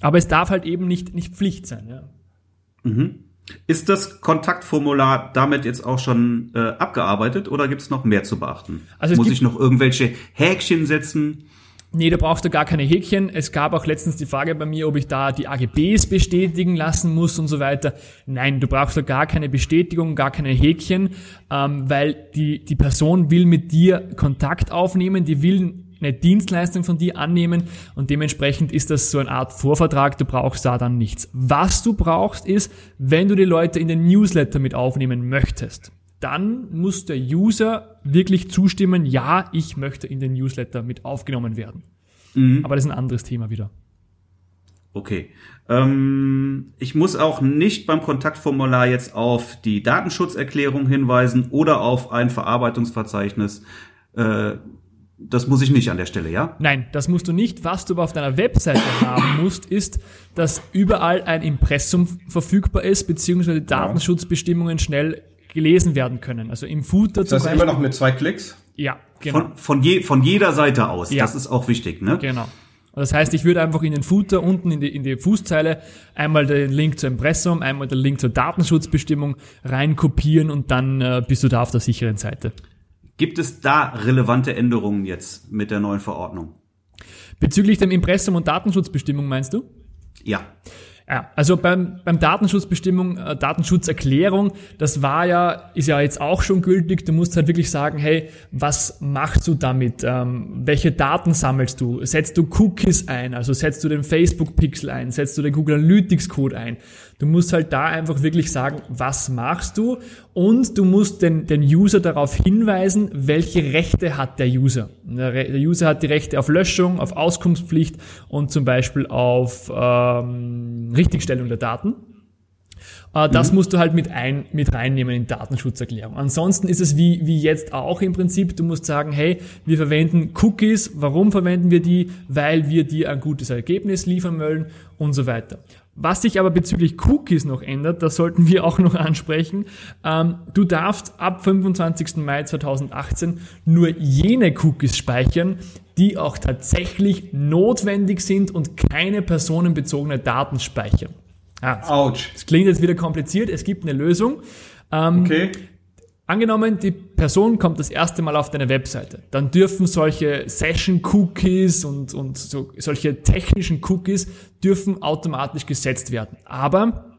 Aber es darf halt eben nicht, nicht Pflicht sein. Ja. Mhm. Ist das Kontaktformular damit jetzt auch schon äh, abgearbeitet oder gibt es noch mehr zu beachten? Also Muss ich noch irgendwelche Häkchen setzen? Nee, da brauchst du gar keine Häkchen. Es gab auch letztens die Frage bei mir, ob ich da die AGBs bestätigen lassen muss und so weiter. Nein, du brauchst da gar keine Bestätigung, gar keine Häkchen, ähm, weil die, die Person will mit dir Kontakt aufnehmen, die will eine Dienstleistung von dir annehmen und dementsprechend ist das so eine Art Vorvertrag, du brauchst da dann nichts. Was du brauchst ist, wenn du die Leute in den Newsletter mit aufnehmen möchtest, dann muss der User wirklich zustimmen, ja, ich möchte in den Newsletter mit aufgenommen werden. Mhm. Aber das ist ein anderes Thema wieder. Okay. Ähm, ich muss auch nicht beim Kontaktformular jetzt auf die Datenschutzerklärung hinweisen oder auf ein Verarbeitungsverzeichnis. Äh, das muss ich nicht an der Stelle, ja? Nein, das musst du nicht. Was du aber auf deiner Webseite (laughs) haben musst, ist, dass überall ein Impressum verfügbar ist, beziehungsweise Datenschutzbestimmungen schnell gelesen werden können. Also im Footer ist zum das Beispiel. immer noch mit zwei Klicks? Ja, genau. Von, von, je, von jeder Seite aus. Ja. Das ist auch wichtig, ne? Genau. Das heißt, ich würde einfach in den Footer unten in die, in die Fußzeile einmal den Link zur Impressum, einmal den Link zur Datenschutzbestimmung reinkopieren und dann äh, bist du da auf der sicheren Seite. Gibt es da relevante Änderungen jetzt mit der neuen Verordnung? Bezüglich dem Impressum und Datenschutzbestimmung meinst du? Ja. Ja, also beim, beim Datenschutzbestimmung, äh, Datenschutzerklärung, das war ja, ist ja jetzt auch schon gültig. Du musst halt wirklich sagen, hey, was machst du damit? Ähm, welche Daten sammelst du? Setzt du Cookies ein? Also setzt du den Facebook-Pixel ein? Setzt du den Google Analytics-Code ein? Du musst halt da einfach wirklich sagen, was machst du? Und du musst den, den User darauf hinweisen, welche Rechte hat der User. Der User hat die Rechte auf Löschung, auf Auskunftspflicht und zum Beispiel auf ähm, Richtigstellung der Daten. Äh, das mhm. musst du halt mit, ein, mit reinnehmen in Datenschutzerklärung. Ansonsten ist es wie, wie jetzt auch im Prinzip, du musst sagen, hey, wir verwenden Cookies. Warum verwenden wir die? Weil wir dir ein gutes Ergebnis liefern wollen und so weiter. Was sich aber bezüglich Cookies noch ändert, das sollten wir auch noch ansprechen. Ähm, du darfst ab 25. Mai 2018 nur jene Cookies speichern, die auch tatsächlich notwendig sind und keine personenbezogene Daten speichern. Ah, Autsch. Das klingt jetzt wieder kompliziert. Es gibt eine Lösung. Ähm, okay. Angenommen, die Person kommt das erste Mal auf deine Webseite, dann dürfen solche Session-Cookies und, und so, solche technischen Cookies dürfen automatisch gesetzt werden. Aber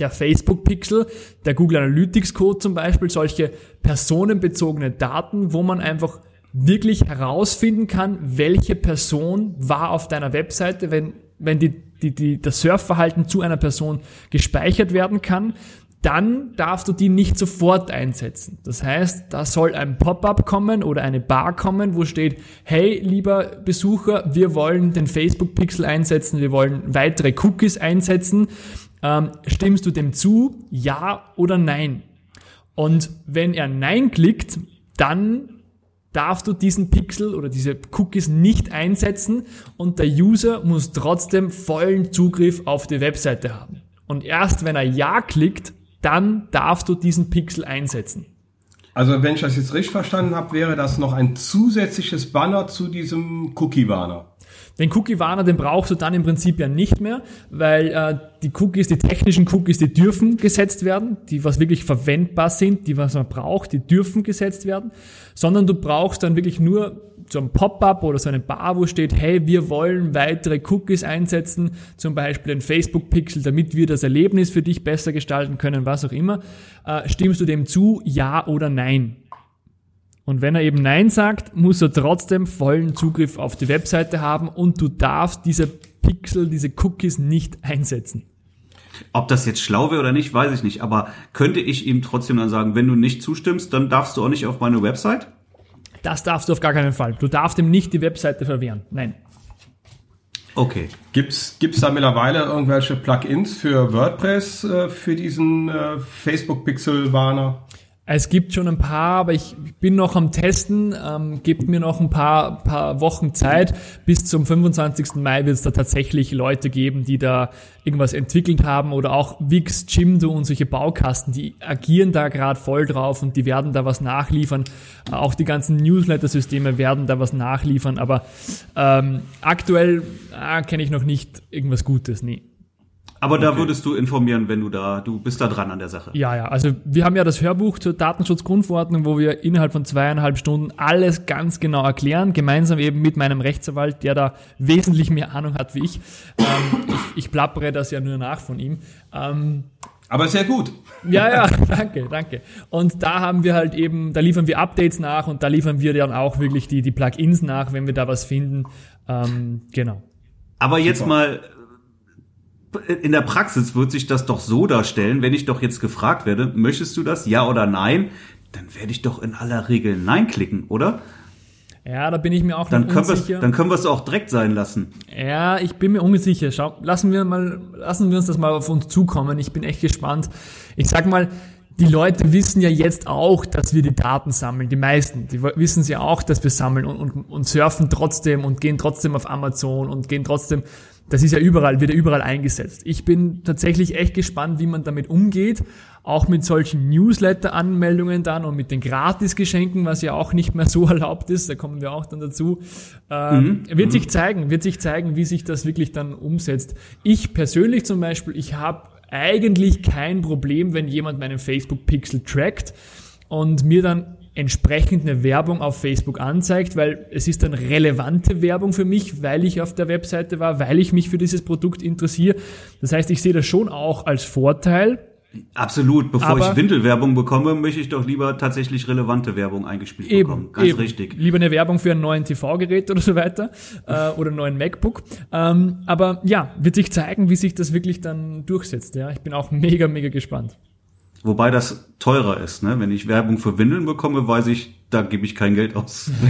der Facebook-Pixel, der Google Analytics-Code zum Beispiel, solche personenbezogene Daten, wo man einfach wirklich herausfinden kann, welche Person war auf deiner Webseite, wenn, wenn die, die, die, das Surfverhalten zu einer Person gespeichert werden kann, dann darfst du die nicht sofort einsetzen. Das heißt, da soll ein Pop-up kommen oder eine Bar kommen, wo steht, hey, lieber Besucher, wir wollen den Facebook-Pixel einsetzen, wir wollen weitere Cookies einsetzen. Ähm, stimmst du dem zu? Ja oder nein? Und wenn er Nein klickt, dann darfst du diesen Pixel oder diese Cookies nicht einsetzen und der User muss trotzdem vollen Zugriff auf die Webseite haben. Und erst wenn er Ja klickt, dann darfst du diesen Pixel einsetzen. Also wenn ich das jetzt richtig verstanden habe, wäre das noch ein zusätzliches Banner zu diesem Cookie-Warner. Den Cookie-Warner, den brauchst du dann im Prinzip ja nicht mehr, weil äh, die Cookies, die technischen Cookies, die dürfen gesetzt werden, die was wirklich verwendbar sind, die was man braucht, die dürfen gesetzt werden, sondern du brauchst dann wirklich nur so ein Pop-up oder so eine Bar, wo steht, hey, wir wollen weitere Cookies einsetzen, zum Beispiel den Facebook-Pixel, damit wir das Erlebnis für dich besser gestalten können, was auch immer. Äh, stimmst du dem zu, ja oder nein? Und wenn er eben Nein sagt, muss er trotzdem vollen Zugriff auf die Webseite haben und du darfst diese Pixel, diese Cookies nicht einsetzen. Ob das jetzt schlau wäre oder nicht, weiß ich nicht. Aber könnte ich ihm trotzdem dann sagen, wenn du nicht zustimmst, dann darfst du auch nicht auf meine Website? Das darfst du auf gar keinen Fall. Du darfst ihm nicht die Webseite verwehren. Nein. Okay. Gibt's gibt's da mittlerweile irgendwelche Plugins für WordPress äh, für diesen äh, Facebook Pixel Warner? Es gibt schon ein paar, aber ich bin noch am Testen. Ähm, gebt mir noch ein paar, paar Wochen Zeit. Bis zum 25. Mai wird es da tatsächlich Leute geben, die da irgendwas entwickelt haben oder auch Wix, Jimdo und solche Baukasten, die agieren da gerade voll drauf und die werden da was nachliefern. Auch die ganzen Newsletter-Systeme werden da was nachliefern, aber ähm, aktuell äh, kenne ich noch nicht irgendwas Gutes. Nee. Aber okay. da würdest du informieren, wenn du da, du bist da dran an der Sache. Ja, ja. Also wir haben ja das Hörbuch zur Datenschutzgrundverordnung, wo wir innerhalb von zweieinhalb Stunden alles ganz genau erklären, gemeinsam eben mit meinem Rechtsanwalt, der da wesentlich mehr Ahnung hat wie ich. Ähm, ich, ich plappere das ja nur nach von ihm. Ähm, aber sehr gut. Ja, ja, (laughs) danke, danke. Und da haben wir halt eben, da liefern wir Updates nach und da liefern wir dann auch wirklich die, die Plugins nach, wenn wir da was finden. Ähm, genau. Aber jetzt Super. mal in der Praxis wird sich das doch so darstellen, wenn ich doch jetzt gefragt werde, möchtest du das, ja oder nein, dann werde ich doch in aller Regel Nein klicken, oder? Ja, da bin ich mir auch dann können unsicher. Dann können wir es auch direkt sein lassen. Ja, ich bin mir unsicher. Schau, lassen wir mal, lassen wir uns das mal auf uns zukommen. Ich bin echt gespannt. Ich sag mal, die Leute wissen ja jetzt auch, dass wir die Daten sammeln. Die meisten, die wissen ja auch, dass wir sammeln und, und, und surfen trotzdem und gehen trotzdem auf Amazon und gehen trotzdem das ist ja überall, wird ja überall eingesetzt. Ich bin tatsächlich echt gespannt, wie man damit umgeht. Auch mit solchen Newsletter-Anmeldungen dann und mit den Gratisgeschenken, was ja auch nicht mehr so (laughs) erlaubt ist, da kommen wir auch dann dazu. Ähm, mhm. Wird mhm. sich zeigen, wird sich zeigen, wie sich das wirklich dann umsetzt. Ich persönlich zum Beispiel, ich habe eigentlich kein Problem, wenn jemand meinen Facebook-Pixel trackt und mir dann entsprechend eine Werbung auf Facebook anzeigt, weil es ist dann relevante Werbung für mich, weil ich auf der Webseite war, weil ich mich für dieses Produkt interessiere. Das heißt, ich sehe das schon auch als Vorteil. Absolut. Bevor Aber- ich Windelwerbung bekomme, möchte ich doch lieber tatsächlich relevante Werbung eingespielt bekommen. Ganz eben. richtig. Lieber eine Werbung für ein neuen TV-Gerät oder so weiter äh, oder einen neuen MacBook. Ähm, aber ja, wird sich zeigen, wie sich das wirklich dann durchsetzt. Ja, ich bin auch mega, mega gespannt. Wobei das teurer ist, ne? Wenn ich Werbung für Windeln bekomme, weiß ich, da gebe ich kein Geld aus. (laughs)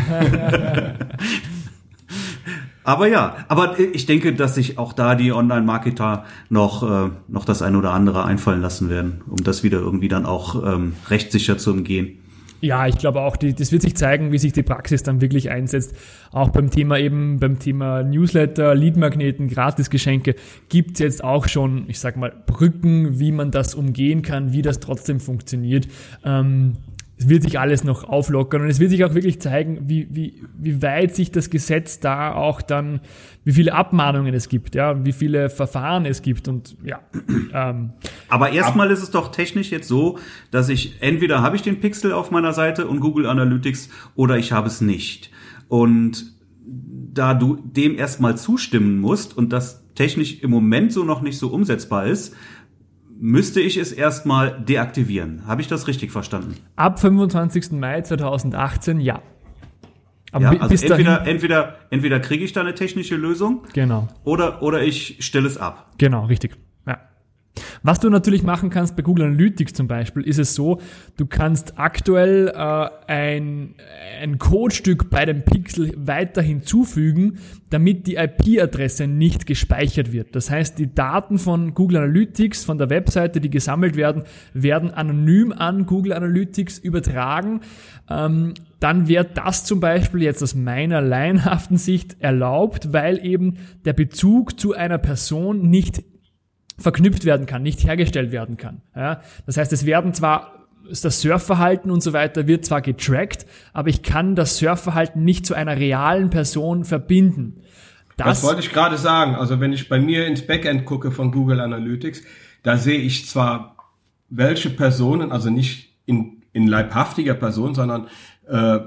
aber ja, aber ich denke, dass sich auch da die Online-Marketer noch, äh, noch das ein oder andere einfallen lassen werden, um das wieder irgendwie dann auch ähm, rechtssicher zu umgehen. Ja, ich glaube auch, die, das wird sich zeigen, wie sich die Praxis dann wirklich einsetzt. Auch beim Thema eben, beim Thema Newsletter, Leadmagneten, Gratisgeschenke gibt's jetzt auch schon, ich sag mal, Brücken, wie man das umgehen kann, wie das trotzdem funktioniert. Ähm, es wird sich alles noch auflockern und es wird sich auch wirklich zeigen, wie, wie, wie weit sich das Gesetz da auch dann, wie viele Abmahnungen es gibt, ja, wie viele Verfahren es gibt und ja, ähm, Aber erstmal ist es doch technisch jetzt so, dass ich entweder habe ich den Pixel auf meiner Seite und Google Analytics oder ich habe es nicht. Und da du dem erstmal zustimmen musst und das technisch im Moment so noch nicht so umsetzbar ist, müsste ich es erstmal deaktivieren. Habe ich das richtig verstanden? ab 25. Mai 2018, ja. Aber Ja, also entweder, entweder, entweder kriege ich da eine technische Lösung genau. oder, oder ich stelle es ab. Genau, richtig. Ja. Was du natürlich machen kannst bei Google Analytics zum Beispiel, ist es so, du kannst aktuell äh, ein, ein Codestück bei dem Pixel weiter hinzufügen, damit die IP-Adresse nicht gespeichert wird. Das heißt, die Daten von Google Analytics, von der Webseite, die gesammelt werden, werden anonym an Google Analytics übertragen. Ähm, dann wird das zum Beispiel jetzt aus meiner laienhaften Sicht erlaubt, weil eben der Bezug zu einer Person nicht verknüpft werden kann, nicht hergestellt werden kann. Ja? Das heißt, es werden zwar das Surfverhalten und so weiter wird zwar getrackt, aber ich kann das Surfverhalten nicht zu einer realen Person verbinden. Das wollte ich gerade sagen. Also wenn ich bei mir ins Backend gucke von Google Analytics, da sehe ich zwar welche Personen, also nicht in, in leibhaftiger Person, sondern äh,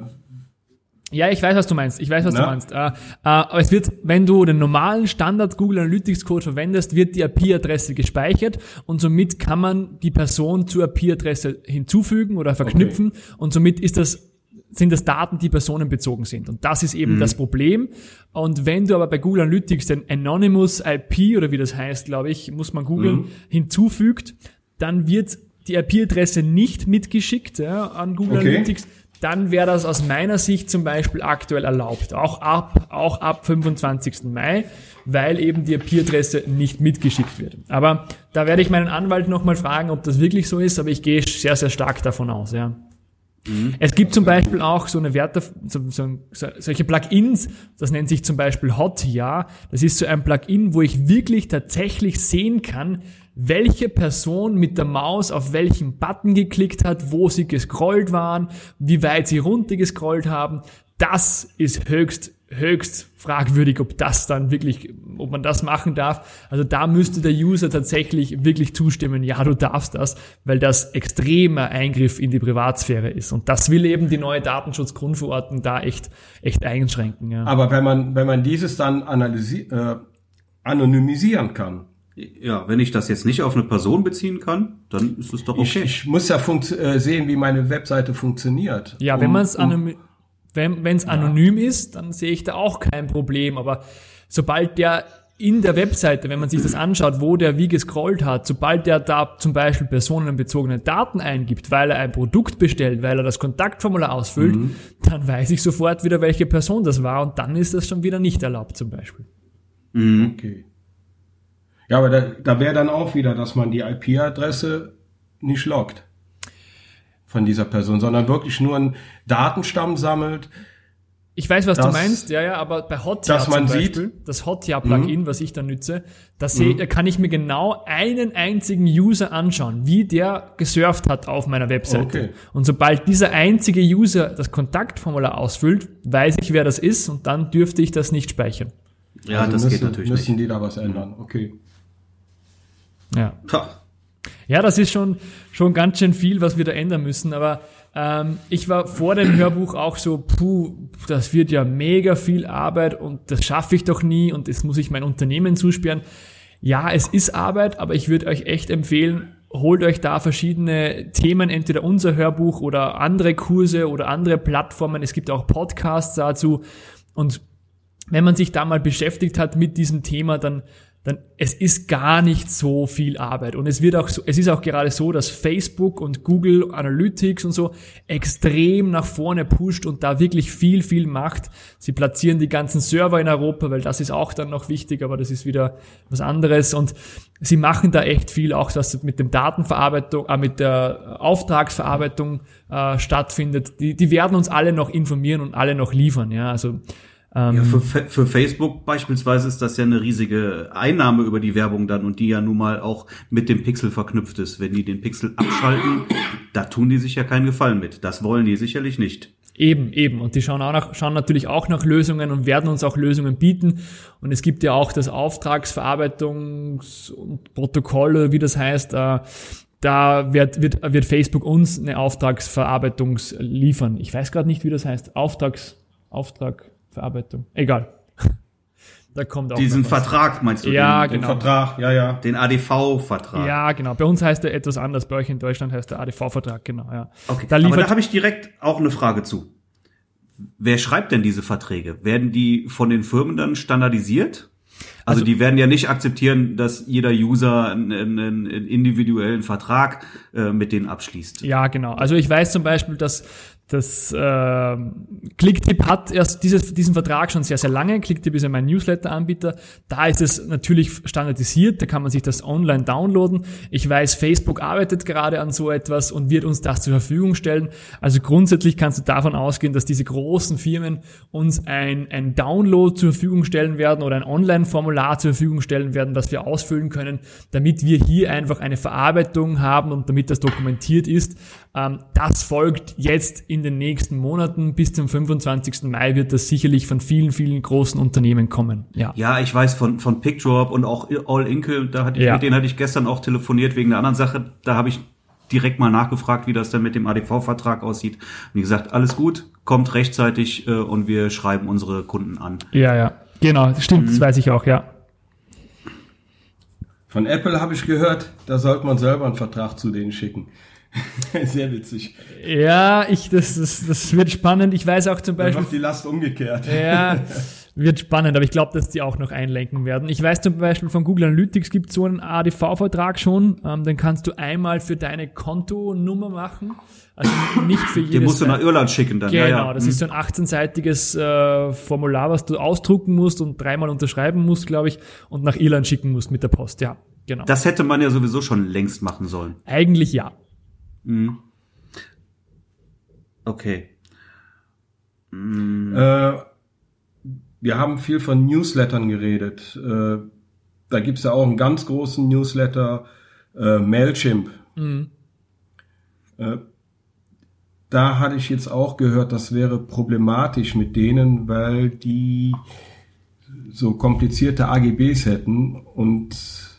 Ja, ich weiß, was du meinst. Ich weiß, was du Na? meinst. Äh, äh, aber es wird, wenn du den normalen Standard Google Analytics Code verwendest, wird die IP-Adresse gespeichert und somit kann man die Person zur IP-Adresse hinzufügen oder verknüpfen und somit ist das sind das Daten, die personenbezogen sind. Und das ist eben das Problem. Und wenn du aber bei Google Analytics den Anonymous IP oder wie das heißt, glaube ich, muss man googeln, hinzufügt, dann wird die IP-Adresse nicht mitgeschickt ja, an Google Okay. Analytics, dann wäre das aus meiner Sicht zum Beispiel aktuell erlaubt. Auch ab, auch ab 25. Mai, weil eben die IP-Adresse nicht mitgeschickt wird. Aber da werde ich meinen Anwalt nochmal fragen, ob das wirklich so ist, aber ich gehe sehr, sehr stark davon aus, ja. Es gibt zum Beispiel auch so eine Werte, so, so, so, solche Plugins, das nennt sich zum Beispiel Hotjar. Das ist so ein Plugin, wo ich wirklich tatsächlich sehen kann, welche Person mit der Maus auf welchen Button geklickt hat, wo sie gescrollt waren, wie weit sie runtergescrollt haben. Das ist höchst, höchst fragwürdig, ob das dann wirklich, ob man das machen darf. Also da müsste der User tatsächlich wirklich zustimmen, ja, du darfst das, weil das extremer Eingriff in die Privatsphäre ist. Und das will eben die neue Datenschutzgrundverordnung da echt, echt einschränken. Ja. aber wenn man wenn man dieses dann analysi äh, anonymisieren kann, Ja, wenn ich das jetzt nicht auf eine Person beziehen kann, dann ist es doch ich, okay. ich muss ja funkt äh, sehen, wie meine Webseite funktioniert. Ja, wenn Um- man es um- anonym, wenn es anonym ist, dann sehe ich da auch kein Problem. Aber sobald der in der Webseite, wenn man sich das anschaut, wo der wie gescrollt hat, sobald der da zum Beispiel personenbezogene Daten eingibt, weil er ein Produkt bestellt, weil er das Kontaktformular ausfüllt, dann weiß ich sofort wieder, welche Person das war und dann ist das schon wieder nicht erlaubt zum Beispiel. Okay. Ja, aber da, da wäre dann auch wieder, dass man die IP-Adresse nicht loggt von dieser Person, sondern wirklich nur einen Datenstamm sammelt. Ich weiß, was du Das- meinst, ja, ja, aber bei Hotjar Dass man zum sieht- Beispiel, das Hotjar-Plugin, was ich da nütze, da, seh, da kann ich mir genau einen einzigen User anschauen, wie der gesurft hat auf meiner Webseite. Okay. Und sobald dieser einzige User das Kontaktformular ausfüllt, weiß ich, wer das ist und dann dürfte ich das nicht speichern. ja, Also das müssen, geht natürlich müssen nicht. die da was ändern. Okay. Ja. Tja. Ja, das ist schon, schon ganz schön viel, was wir da ändern müssen, aber Ähm, ich war vor dem Hörbuch auch so, puh, das wird ja mega viel Arbeit und das schaffe ich doch nie und das muss ich mein Unternehmen zusperren. Ja, es ist Arbeit, aber ich würde euch echt empfehlen, holt euch da verschiedene Themen, entweder unser Hörbuch oder andere Kurse oder andere Plattformen. Es gibt auch Podcasts dazu. Und wenn man sich da mal beschäftigt hat mit diesem Thema, dann dann es ist gar nicht so viel Arbeit. Und es wird auch so, es ist auch gerade so, dass Facebook und Google Analytics und so extrem nach vorne pusht und da wirklich viel, viel macht. Sie platzieren die ganzen Server in Europa, weil das ist auch dann noch wichtig, aber das ist wieder was anderes. Und sie machen da echt viel, auch was mit dem Datenverarbeitung, äh, mit der Auftragsverarbeitung äh, stattfindet. Die, die werden uns alle noch informieren und alle noch liefern. Ja, also ähm, ja, für, für Facebook beispielsweise ist das ja eine riesige Einnahme über die Werbung dann und die ja nun mal auch mit dem Pixel verknüpft ist. Wenn die den Pixel abschalten, da tun die sich ja keinen Gefallen mit. Das wollen die sicherlich nicht. Eben, eben. Und die schauen auch nach, schauen natürlich auch nach Lösungen und werden uns auch Lösungen bieten. Und es gibt ja auch das Auftragsverarbeitungs- und Protokoll, wie das heißt, äh, da wird, wird, wird Facebook uns eine Auftragsverarbeitung liefern. Ich weiß gerade nicht, wie das heißt. Auftrags, Auftrag, Verarbeitung. Egal. (laughs) Da kommt auch Diesen Vertrag meinst du? Ja, den, genau. Den Vertrag, ja, ja. Den ADV-Vertrag. Ja, genau. Bei uns heißt er etwas anders. Bei euch in Deutschland heißt der ADV-Vertrag, genau, ja. Okay. Da Aber da habe ich direkt auch eine Frage zu. Wer schreibt denn diese Verträge? Werden die von den Firmen dann standardisiert? Also, also die werden ja nicht akzeptieren, dass jeder User einen, einen individuellen Vertrag äh, mit denen abschließt. Ja, genau. Also ich weiß zum Beispiel, dass das äh, Clicktip hat erst dieses, diesen Vertrag schon sehr, sehr lange. Clicktip ist ja mein Newsletter-Anbieter. Da ist es natürlich standardisiert, da kann man sich das online downloaden. Ich weiß, Facebook arbeitet gerade an so etwas und wird uns das zur Verfügung stellen. Also grundsätzlich kannst du davon ausgehen, dass diese großen Firmen uns ein, ein Download zur Verfügung stellen werden oder ein Online-Formular zur Verfügung stellen werden, das wir ausfüllen können, damit wir hier einfach eine Verarbeitung haben und damit das dokumentiert ist. Ähm, das folgt jetzt in den nächsten Monaten. Bis zum 25. Mai wird das sicherlich von vielen, vielen großen Unternehmen kommen. Ja, ja ich weiß von, von PickDrop und auch All Inkle, da hatte ich, ja. mit denen hatte ich gestern auch telefoniert wegen der anderen Sache. Da habe ich direkt mal nachgefragt, wie das denn mit dem ADV-Vertrag aussieht. Wie gesagt, alles gut, kommt rechtzeitig äh, und wir schreiben unsere Kunden an. Ja, ja, genau, stimmt, mhm. das weiß ich auch, ja. Von Apple habe ich gehört, da sollte man selber einen Vertrag zu denen schicken. (laughs) Sehr witzig. Ja, ich, das, das, das wird spannend. Ich weiß auch zum Beispiel. Dann die Last umgekehrt. Ja, (laughs) wird spannend, aber ich glaube, dass die auch noch einlenken werden. Ich weiß zum Beispiel von Google Analytics gibt so einen ADV-Vertrag schon. Ähm, den kannst du einmal für deine Kontonummer machen. Also nicht für jedes. Den musst du nach Irland schicken dann. Genau, ja, ja. das ist so ein 18-seitiges äh, Formular, was du ausdrucken musst und dreimal unterschreiben musst, glaube ich, und nach Irland schicken musst mit der Post. Ja, genau. Das hätte man ja sowieso schon längst machen sollen. Eigentlich ja. Mhm. Okay. Mhm. Äh, wir haben viel von Newslettern geredet. Äh, da gibt's ja auch einen ganz großen Newsletter, äh, Mailchimp. Mhm. Äh, da hatte ich jetzt auch gehört, das wäre problematisch mit denen, weil die so komplizierte AGBs hätten und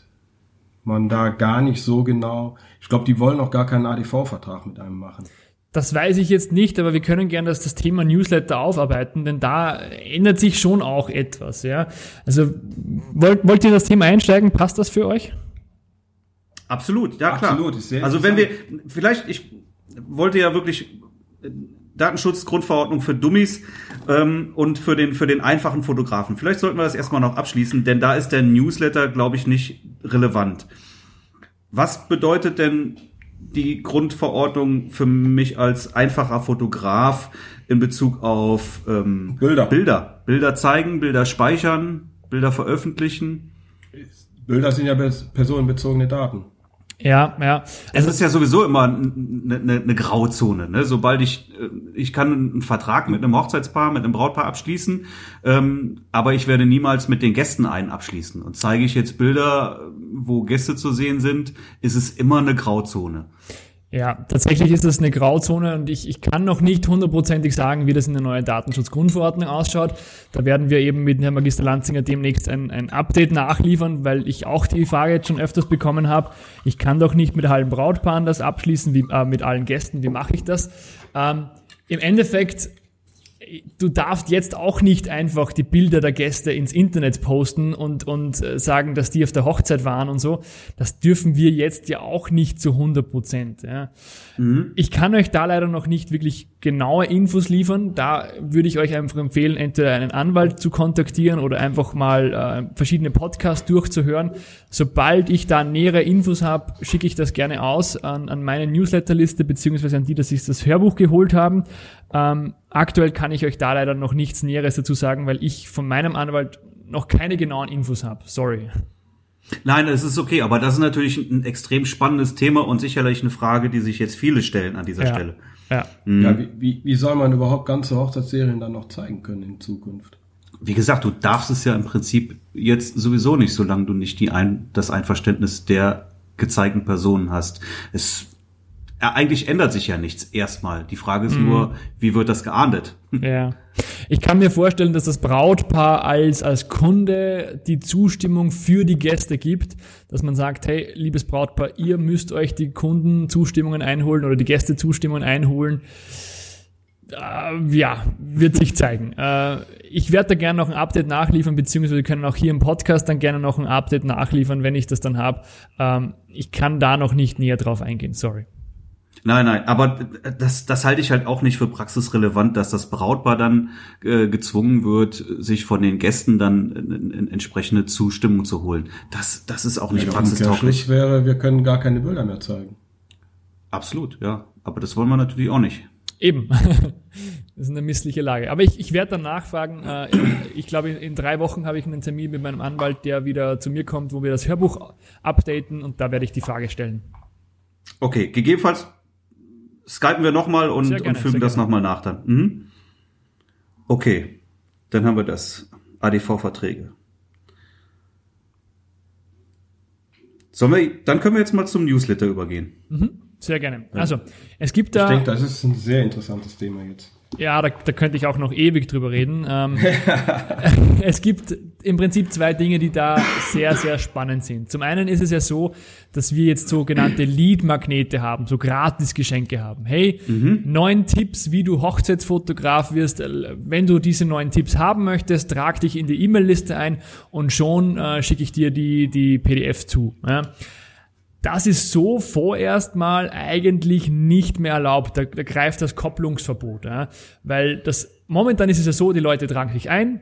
man da gar nicht so genau, ich glaube, die wollen auch gar keinen ADV-Vertrag mit einem machen. Das weiß ich jetzt nicht, aber wir können gerne das, das Thema Newsletter aufarbeiten, denn da ändert sich schon auch etwas, ja. Also wollt, wollt ihr in das Thema einsteigen? Passt das für euch? Absolut, ja klar. Absolut, ist sehr also wenn wir, vielleicht, ich wollte ja wirklich Datenschutzgrundverordnung für Dummies ähm, und für den für den einfachen Fotografen. Vielleicht sollten wir das erstmal noch abschließen, denn da ist der Newsletter, glaube ich, nicht relevant. Was bedeutet denn die Grundverordnung für mich als einfacher Fotograf in Bezug auf ähm, Bilder. Bilder? Bilder zeigen, Bilder speichern, Bilder veröffentlichen. Bilder sind ja personenbezogene Daten. Ja, ja. Es ist ja sowieso immer eine, eine, eine Grauzone. Ne? Sobald ich, äh, ich kann einen Vertrag mit einem Hochzeitspaar, mit einem Brautpaar abschließen, ähm, aber ich werde niemals mit den Gästen einen abschließen. Und zeige ich jetzt Bilder, wo Gäste zu sehen sind, ist es immer eine Grauzone. Ja, tatsächlich ist das eine Grauzone und ich, ich kann noch nicht hundertprozentig sagen, wie das in der neuen Datenschutzgrundverordnung ausschaut. Da werden wir eben mit Herrn Magister Lanzinger demnächst ein, ein Update nachliefern, weil ich auch die Frage jetzt schon öfters bekommen habe. Ich kann doch nicht mit allen Brautpaaren das abschließen, wie, äh, mit allen Gästen. Wie mache ich das? Ähm, Im Endeffekt du darfst jetzt auch nicht einfach die Bilder der Gäste ins Internet posten und, und äh, sagen, dass die auf der Hochzeit waren und so. Das dürfen wir jetzt ja auch nicht zu 100 Prozent. Ja. Mhm. Ich kann euch da leider noch nicht wirklich genaue Infos liefern. Da würde ich euch einfach empfehlen, entweder einen Anwalt zu kontaktieren oder einfach mal äh, verschiedene Podcasts durchzuhören. Sobald ich da nähere Infos habe, schicke ich das gerne aus an, an meine Newsletterliste beziehungsweise an die, dass sich das Hörbuch geholt haben. Ähm, aktuell kann ich euch da leider noch nichts Näheres dazu sagen, weil ich von meinem Anwalt noch keine genauen Infos habe. Sorry. Nein, es ist okay, aber das ist natürlich ein extrem spannendes Thema und sicherlich eine Frage, die sich jetzt viele stellen an dieser ja. Stelle. Ja. Mhm. ja wie, wie, wie soll man überhaupt ganze Hochzeitsserien dann noch zeigen können in Zukunft? Wie gesagt, du darfst es ja im Prinzip jetzt sowieso nicht, solange du nicht die ein, das Einverständnis der gezeigten Personen hast. Es eigentlich ändert sich ja nichts erstmal. Die Frage ist mhm. nur, wie wird das geahndet? (laughs) Ja. Ich kann mir vorstellen, dass das Brautpaar als, als Kunde die Zustimmung für die Gäste gibt, dass man sagt, hey, liebes Brautpaar, ihr müsst euch die Kundenzustimmungen einholen oder die Gästezustimmungen einholen. Äh, ja, wird sich zeigen. Äh, ich werde da gerne noch ein Update nachliefern, beziehungsweise wir können auch hier im Podcast dann gerne noch ein Update nachliefern, wenn ich das dann habe. Ähm, ich kann da noch nicht näher drauf eingehen, sorry. Nein, nein, aber das, das halte ich halt auch nicht für praxisrelevant, dass das Brautpaar dann äh, gezwungen wird, sich von den Gästen dann äh, äh, entsprechende Zustimmung zu holen. Das, das ist auch nicht ja, praxistauglich. wäre, wir können gar keine Bilder mehr zeigen. Absolut, ja. Aber das wollen wir natürlich auch nicht. Eben. (laughs) Das ist eine missliche Lage. Aber ich, ich werde dann nachfragen. Äh, ich glaube, in, in drei Wochen habe ich einen Termin mit meinem Anwalt, der wieder zu mir kommt, wo wir das Hörbuch updaten und da werde ich die Frage stellen. Okay, gegebenenfalls skypen wir nochmal und, und filmen das nochmal nach dann. Mhm. Okay, dann haben wir das. ADV-Verträge. Sollen wir, dann können wir jetzt mal zum Newsletter übergehen. Mhm. Sehr gerne. Also, es gibt da. Ich denke, das ist ein sehr interessantes Thema jetzt. Ja, da, da könnte ich auch noch ewig drüber reden. Ähm, (laughs) (laughs) es gibt im Prinzip zwei Dinge, die da sehr, sehr spannend sind. Zum einen ist es ja so, dass wir jetzt sogenannte Lead-Magnete haben, so Gratis-Geschenke haben. Hey, mhm. neun Tipps, wie du Hochzeitsfotograf wirst. Wenn du diese neun Tipps haben möchtest, trag dich in die E-Mail-Liste ein und schon äh, schicke ich dir die, die PDF zu. Ja. Das ist so vorerst mal eigentlich nicht mehr erlaubt. Da, da greift das Kopplungsverbot. Ja? Weil das momentan ist es ja so, die Leute tragen sich ein,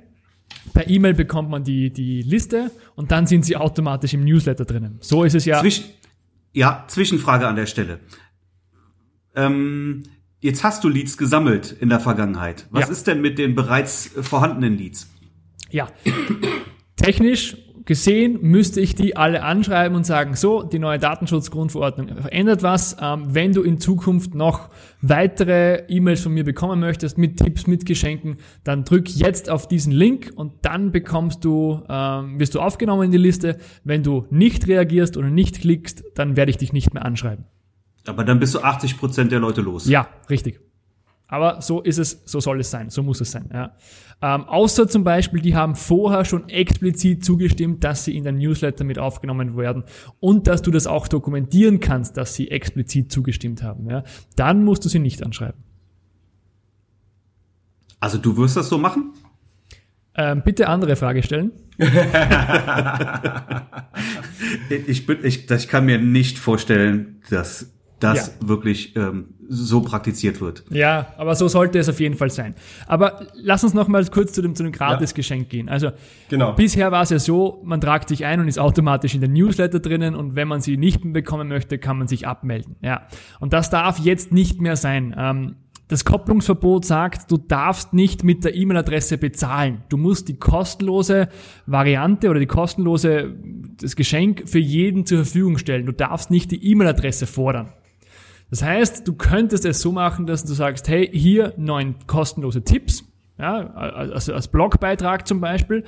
per E-Mail bekommt man die, die Liste und dann sind sie automatisch im Newsletter drinnen. So ist es ja. Zwischen, ja, Zwischenfrage an der Stelle. Ähm, jetzt hast du Leads gesammelt in der Vergangenheit. Was ja. ist denn mit den bereits vorhandenen Leads? Ja, technisch gesehen müsste ich die alle anschreiben und sagen, so, die neue Datenschutzgrundverordnung verändert was. Ähm, wenn du in Zukunft noch weitere E-Mails von mir bekommen möchtest mit Tipps, mit Geschenken, dann drück jetzt auf diesen Link und dann bekommst du, ähm, wirst du aufgenommen in die Liste. Wenn du nicht reagierst oder nicht klickst, dann werde ich dich nicht mehr anschreiben. Aber dann bist du 80 Prozent der Leute los. Ja, richtig. Aber so ist es, so soll es sein, so muss es sein. Ja. Ähm, außer zum Beispiel, die haben vorher schon explizit zugestimmt, dass sie in den Newsletter mit aufgenommen werden und dass du das auch dokumentieren kannst, dass sie explizit zugestimmt haben. Ja. Dann musst du sie nicht anschreiben. Also du wirst das so machen? Ähm, bitte andere Frage stellen. (laughs) ich, bin, ich, ich kann mir nicht vorstellen, dass das ja. wirklich ähm, so praktiziert wird. Ja, aber so sollte es auf jeden Fall sein. Aber lass uns noch mal kurz zu dem, zu dem Gratisgeschenk ja. gehen. Also genau. bisher war es ja so, man tragt sich ein und ist automatisch in der Newsletter drinnen und wenn man sie nicht bekommen möchte, kann man sich abmelden. Ja, und das darf jetzt nicht mehr sein. Ähm, das Kopplungsverbot sagt, du darfst nicht mit der E-Mail-Adresse bezahlen. Du musst die kostenlose Variante oder die kostenlose das Geschenk für jeden zur Verfügung stellen. Du darfst nicht die E-Mail-Adresse fordern. Das heißt, du könntest es so machen, dass du sagst, hey, hier neun kostenlose Tipps. Ja, also als Blogbeitrag zum Beispiel.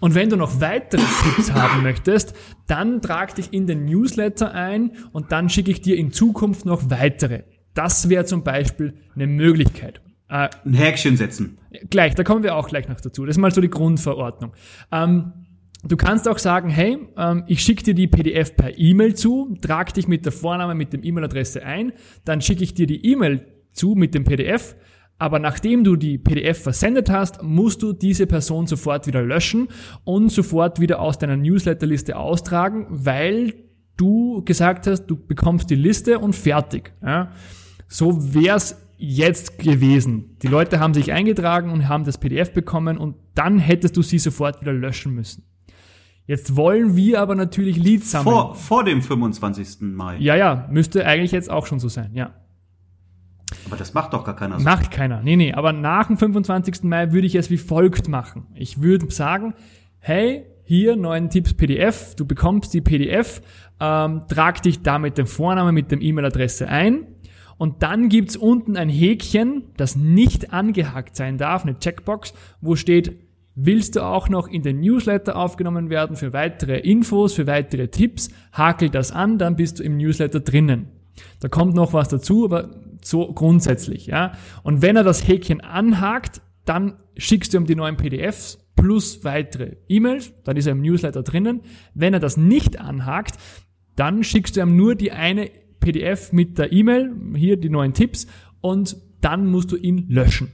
Und wenn du noch weitere Tipps haben möchtest, dann trag dich in den Newsletter ein und dann schicke ich dir in Zukunft noch weitere. Das wäre zum Beispiel eine Möglichkeit. Äh, Ein Häkchen setzen. Gleich, da kommen wir auch gleich noch dazu. Das ist mal so die Grundverordnung. Ähm, Du kannst auch sagen, hey, ähm, ich schicke dir die PDF per E-Mail zu, trag dich mit der Vorname, mit dem E-Mail-Adresse ein, dann schicke ich dir die E-Mail zu mit dem PDF, aber nachdem du die PDF versendet hast, musst du diese Person sofort wieder löschen und sofort wieder aus deiner Newsletterliste austragen, weil du gesagt hast, du bekommst die Liste und fertig. Ja? So wär's jetzt gewesen. Die Leute haben sich eingetragen und haben das PDF bekommen und dann hättest du sie sofort wieder löschen müssen. Jetzt wollen wir aber natürlich Leads sammeln. Vor, vor dem 25. Mai. Ja, ja, müsste eigentlich jetzt auch schon so sein, ja. Aber das macht doch gar keiner so. Macht keiner. Nee, nee, aber nach dem 25. Mai würde ich es wie folgt machen. Ich würde sagen, hey, hier neuen Tipps PDF, du bekommst die PDF, ähm, trag dich da mit dem Vornamen, mit dem E-Mail-Adresse ein und dann gibt's unten ein Häkchen, das nicht angehakt sein darf, eine Checkbox, wo steht Willst du auch noch in den Newsletter aufgenommen werden für weitere Infos, für weitere Tipps? Hakel das an, dann bist du im Newsletter drinnen. Da kommt noch was dazu, aber so grundsätzlich, ja. Und wenn er das Häkchen anhakt, dann schickst du ihm die neuen PDFs plus weitere E-Mails, dann ist er im Newsletter drinnen. Wenn er das nicht anhakt, dann schickst du ihm nur die eine PDF mit der E-Mail, hier die neuen Tipps, und dann musst du ihn löschen.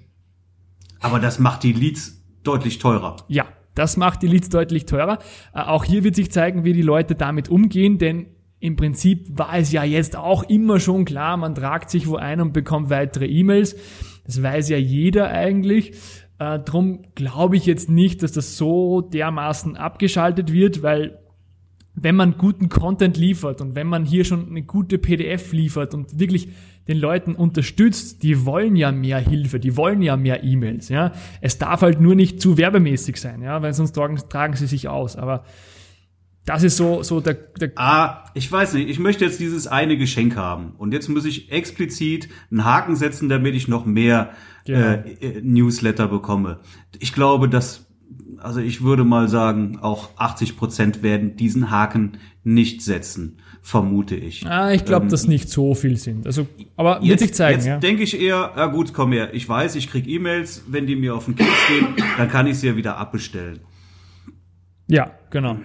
Aber das macht die Leads deutlich teurer. Ja, das macht die Leads deutlich teurer. Äh, auch hier wird sich zeigen, wie die Leute damit umgehen, denn im Prinzip war es ja jetzt auch immer schon klar, man tragt sich wo ein und bekommt weitere E-Mails. Das weiß ja jeder eigentlich. Äh, drum glaube ich jetzt nicht, dass das so dermaßen abgeschaltet wird, weil wenn man guten Content liefert und wenn man hier schon eine gute PDF liefert und wirklich den Leuten unterstützt, die wollen ja mehr Hilfe, die wollen ja mehr E-Mails, ja. Es darf halt nur nicht zu werbemäßig sein, ja, weil sonst tragen, tragen sie sich aus, aber das ist so, so der, der Ah, ich weiß nicht, ich möchte jetzt dieses eine Geschenk haben und jetzt muss ich explizit einen Haken setzen, damit ich noch mehr genau. äh, äh Newsletter bekomme. Ich glaube, dass also ich würde mal sagen, auch 80 Prozent werden diesen Haken nicht setzen, vermute ich. Ah, ich glaube, ähm, dass nicht so viel sind. Also, aber jetzt, wird sich zeigen. Jetzt ja. denke ich eher, ja gut, komm her, ich weiß, ich krieg E-Mails, wenn die mir auf den Keks gehen, dann kann ich sie ja wieder abbestellen. Ja, genau.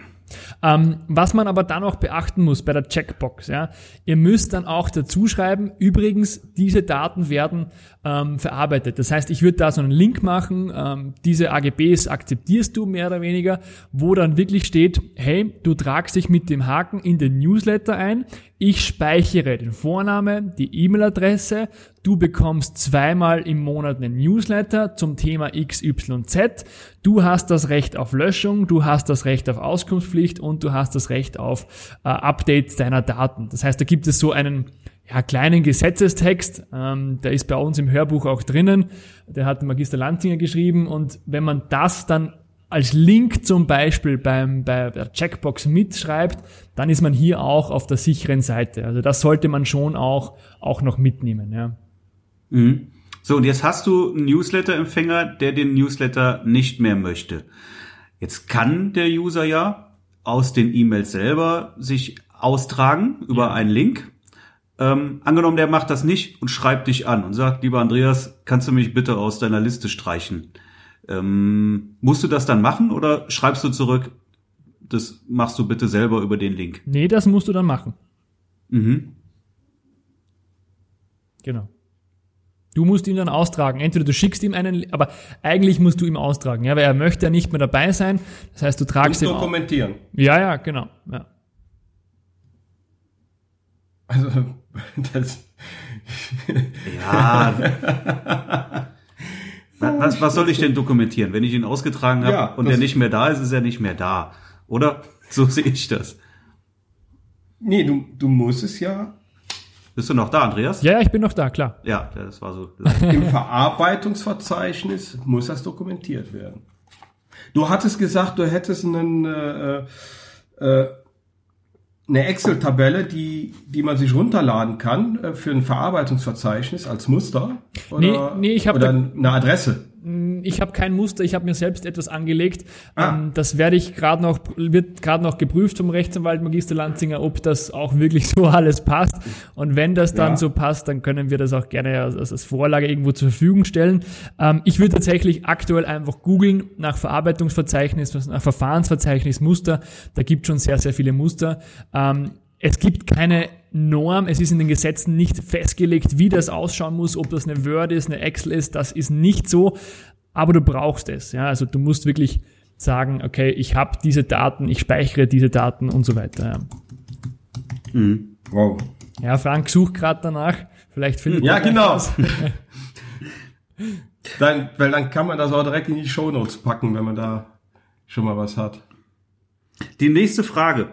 Ähm, was man aber dann auch beachten muss bei der Checkbox, ja, ihr müsst dann auch dazu schreiben, übrigens, diese Daten werden ähm, verarbeitet. Das heißt, ich würde da so einen Link machen, ähm, diese AGBs akzeptierst du mehr oder weniger, wo dann wirklich steht, hey, du tragst dich mit dem Haken in den Newsletter ein, ich speichere den Vornamen, die E-Mail-Adresse, du bekommst zweimal im Monat einen Newsletter zum Thema XYZ, du hast das Recht auf Löschung, du hast das Recht auf Auskunftspflicht und du hast das Recht auf äh, Updates deiner Daten. Das heißt, da gibt es so einen ja, kleinen Gesetzestext, ähm, der ist bei uns im Hörbuch auch drinnen, der hat Magister Lanzinger geschrieben und wenn man das dann als Link zum Beispiel beim, bei der Checkbox mitschreibt, dann ist man hier auch auf der sicheren Seite. Also das sollte man schon auch, auch noch mitnehmen. Ja. Mhm. So, und jetzt hast du einen Newsletter-Empfänger, der den Newsletter nicht mehr möchte. Jetzt kann der User ja aus den E-Mails selber sich austragen über einen Link. Ähm, angenommen, der macht das nicht und schreibt dich an und sagt, lieber Andreas, kannst du mich bitte aus deiner Liste streichen? Ähm, musst du das dann machen oder schreibst du zurück, das machst du bitte selber über den Link? Nee, das musst du dann machen. Mhm. Genau. Du musst ihn dann austragen. Entweder du schickst ihm einen, aber eigentlich musst du ihm austragen, ja, weil er möchte ja nicht mehr dabei sein. Das heißt, du tragst ihn. dokumentieren. Ja, ja, genau. Ja. Also, das. ja. Was, was soll ich denn dokumentieren? Wenn ich ihn ausgetragen habe ja, und er nicht mehr da ist, ist er nicht mehr da. Oder? So sehe ich das. Nee, du, du musst es ja. Bist du noch da, Andreas? Ja, ich bin noch da, klar. Ja, das war so. (laughs) Im Verarbeitungsverzeichnis muss das dokumentiert werden. Du hattest gesagt, du hättest einen äh, äh, eine Excel-Tabelle, die, die man sich runterladen kann äh, für ein Verarbeitungsverzeichnis als Muster? Oder, nee, nee, ich habe oder eine Adresse? Ich habe kein Muster, ich habe mir selbst etwas angelegt. Ah. Ähm, das werde ich gerade noch, wird gerade noch geprüft vom Rechtsanwalt Magister Lanzinger, ob das auch wirklich so (laughs) alles passt. Und wenn das dann ja. so passt, dann können wir das auch gerne als, als Vorlage irgendwo zur Verfügung stellen. Ähm, ich würde tatsächlich aktuell einfach googeln nach Verarbeitungsverzeichnis, nach Verfahrensverzeichnis Muster. Da gibt schon sehr, sehr viele Muster. Ähm, es gibt keine Norm, es ist in den Gesetzen nicht festgelegt, wie das ausschauen muss, ob das eine Word ist, eine Excel ist, das ist nicht so, aber du brauchst es. Ja? Also du musst wirklich sagen, okay, ich habe diese Daten, ich speichere diese Daten und so weiter. Ja. Mhm. Wow. Ja, Frank sucht gerade danach. Vielleicht findet Ja, genau. (laughs) dann, weil dann kann man das auch direkt in die Shownotes packen, wenn man da schon mal was hat. Die nächste Frage.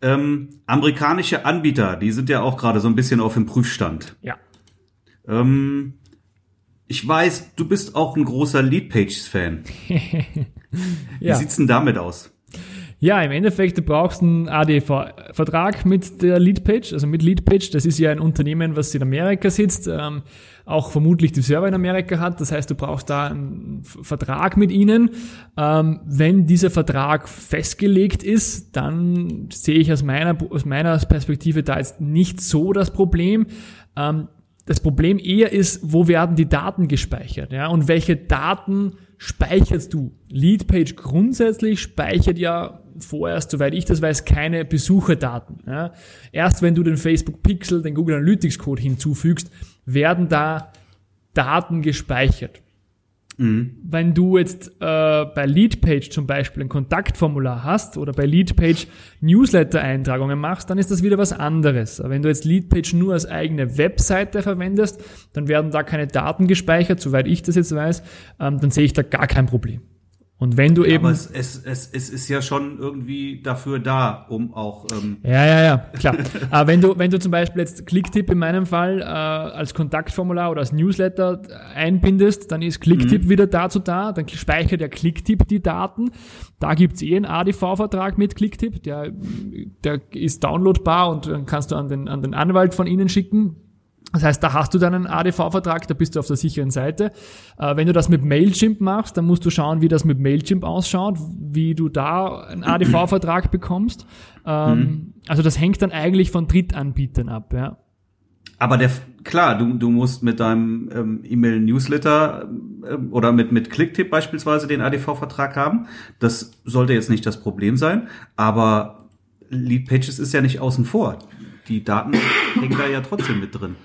Ähm, amerikanische Anbieter, die sind ja auch gerade so ein bisschen auf dem Prüfstand. Ja. Ähm, ich weiß, du bist auch ein großer Leadpages-Fan. (laughs) ja. Wie sieht's denn damit aus? Ja, im Endeffekt, du brauchst einen ADV-Vertrag mit der Leadpage, also mit Leadpage. Das ist ja ein Unternehmen, was in Amerika sitzt, ähm, auch vermutlich die Server in Amerika hat. Das heißt, du brauchst da einen Vertrag mit ihnen. Ähm, wenn dieser Vertrag festgelegt ist, dann sehe ich aus meiner, aus meiner Perspektive da jetzt nicht so das Problem. Ähm, das Problem eher ist, wo werden die Daten gespeichert, ja, und welche Daten speicherst du? Leadpage grundsätzlich speichert ja vorerst, soweit ich das weiß, keine Besucherdaten. Ja. Erst wenn du den Facebook Pixel, den Google Analytics Code hinzufügst, werden da Daten gespeichert. Mhm. Wenn du jetzt äh, bei Leadpage zum Beispiel ein Kontaktformular hast oder bei Leadpage Newsletter-Eintragungen machst, dann ist das wieder was anderes. Wenn du jetzt Leadpage nur als eigene Webseite verwendest, dann werden da keine Daten gespeichert, soweit ich das jetzt weiß, ähm, dann sehe ich da gar kein Problem. Und wenn du eben. Aber es, es, es, es ist ja schon irgendwie dafür da, um auch. Ähm ja, ja, ja, klar. Aber wenn du, wenn du zum Beispiel jetzt Clicktip in meinem Fall äh, als Kontaktformular oder als Newsletter einbindest, dann ist Clicktip mhm. wieder dazu da, dann speichert der Clicktip die Daten. Da gibt's eh einen ADV-Vertrag mit Clicktip, der, der ist downloadbar und dann kannst du an den, an den Anwalt von ihnen schicken das heißt, da hast du dann einen ADV-Vertrag, da bist du auf der sicheren Seite. Äh, wenn du das mit Mailchimp machst, dann musst du schauen, wie das mit Mailchimp ausschaut, wie du da einen ADV-Vertrag (clears throat) bekommst. Ähm, mhm. Also das hängt dann eigentlich von Drittanbietern ab, ja. Aber der, klar, du, du musst mit deinem ähm, E-Mail-Newsletter ähm, oder mit, mit Clicktip beispielsweise den ADV-Vertrag haben. Das sollte jetzt nicht das Problem sein. Aber Leadpages ist ja nicht außen vor. Die Daten hängen da ja trotzdem mit drin.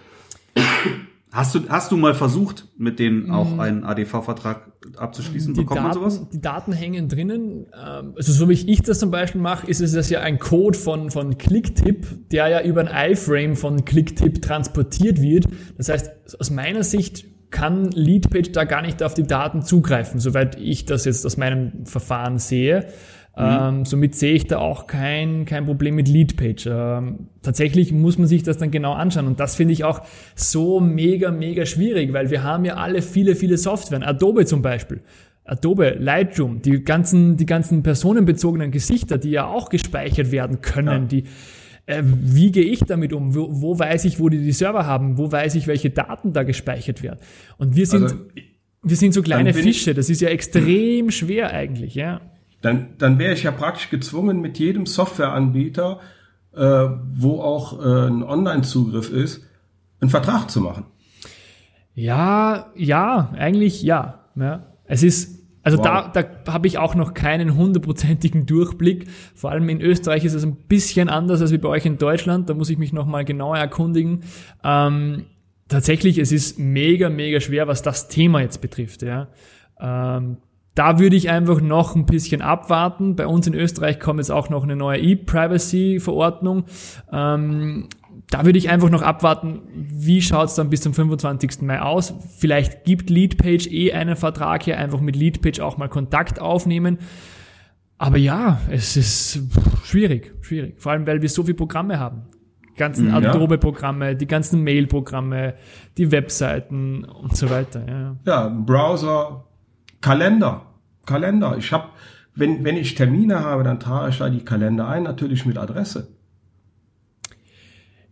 Hast du, hast du mal versucht, mit denen auch mm. einen ADV-Vertrag abzuschließen? Die Bekommt Daten, man sowas? Die Daten hängen drinnen. Ähm, also so wie ich das zum Beispiel mache, ist es das ja ein Code von, von Clicktip, der ja über ein iFrame von Clicktip transportiert wird. Das heißt, aus meiner Sicht kann Leadpage da gar nicht auf die Daten zugreifen, soweit ich das jetzt aus meinem Verfahren sehe. Mhm. Ähm, somit sehe ich da auch kein, kein Problem mit Leadpage. Ähm, tatsächlich muss man sich das dann genau anschauen. Und das finde ich auch so mega, mega schwierig, weil wir haben ja alle viele, viele Software. Adobe zum Beispiel. Adobe, Lightroom, die ganzen, die ganzen personenbezogenen Gesichter, die ja auch gespeichert werden können, ja. die, äh, wie gehe ich damit um? Wo, wo, weiß ich, wo die die Server haben? Wo weiß ich, welche Daten da gespeichert werden? Und wir sind, also, wir sind so kleine Fische. Das ist ja extrem schwer eigentlich, ja dann, dann wäre ich ja praktisch gezwungen, mit jedem Softwareanbieter, äh, wo auch äh, ein Online-Zugriff ist, einen Vertrag zu machen. Ja, ja, eigentlich ja. ja. Es ist, also wow. da, da habe ich auch noch keinen hundertprozentigen Durchblick. Vor allem in Österreich ist es ein bisschen anders als wie bei euch in Deutschland. Da muss ich mich nochmal genauer erkundigen. Ähm, tatsächlich, es ist mega, mega schwer, was das Thema jetzt betrifft. Ja. Ähm, da würde ich einfach noch ein bisschen abwarten. Bei uns in Österreich kommt jetzt auch noch eine neue E-Privacy-Verordnung. Ähm, da würde ich einfach noch abwarten, wie schaut es dann bis zum 25. Mai aus. Vielleicht gibt Leadpage eh einen Vertrag hier, einfach mit Leadpage auch mal Kontakt aufnehmen. Aber ja, es ist schwierig, schwierig. Vor allem, weil wir so viele Programme haben. Die ganzen ja. Adobe-Programme, die ganzen Mail-Programme, die Webseiten und so weiter. Ja, ja Browser, Kalender. Kalender. Ich habe, wenn, wenn ich Termine habe, dann trage ich da die Kalender ein, natürlich mit Adresse.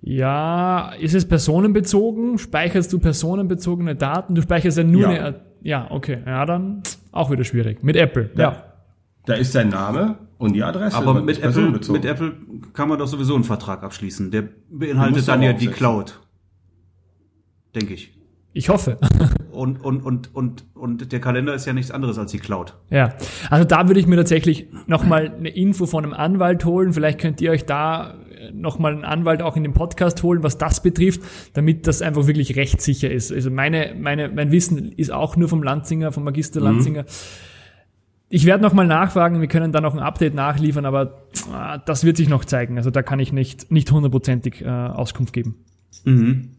Ja, ist es personenbezogen? Speicherst du personenbezogene Daten? Du speicherst ja nur ja. eine. ja, okay. Ja, dann auch wieder schwierig. Mit Apple, ja. Ja. Da ist sein Name und die Adresse. Aber mit Apple, personenbezogen. mit Apple kann man doch sowieso einen Vertrag abschließen. Der beinhaltet dann ja die. Cloud. Denke ich. Ich hoffe. Und, und, und, und, und der Kalender ist ja nichts anderes als die Cloud. Ja, also da würde ich mir tatsächlich nochmal eine Info von einem Anwalt holen. Vielleicht könnt ihr euch da nochmal einen Anwalt auch in den Podcast holen, was das betrifft, damit das einfach wirklich rechtssicher ist. Also meine, meine, mein Wissen ist auch nur vom Lanzinger, vom Magister Lanzinger. Ich werde nochmal nachfragen, wir können da noch ein Update nachliefern, aber ah, das wird sich noch zeigen. Also da kann ich nicht, nicht hundertprozentig äh, Auskunft geben. Mhm.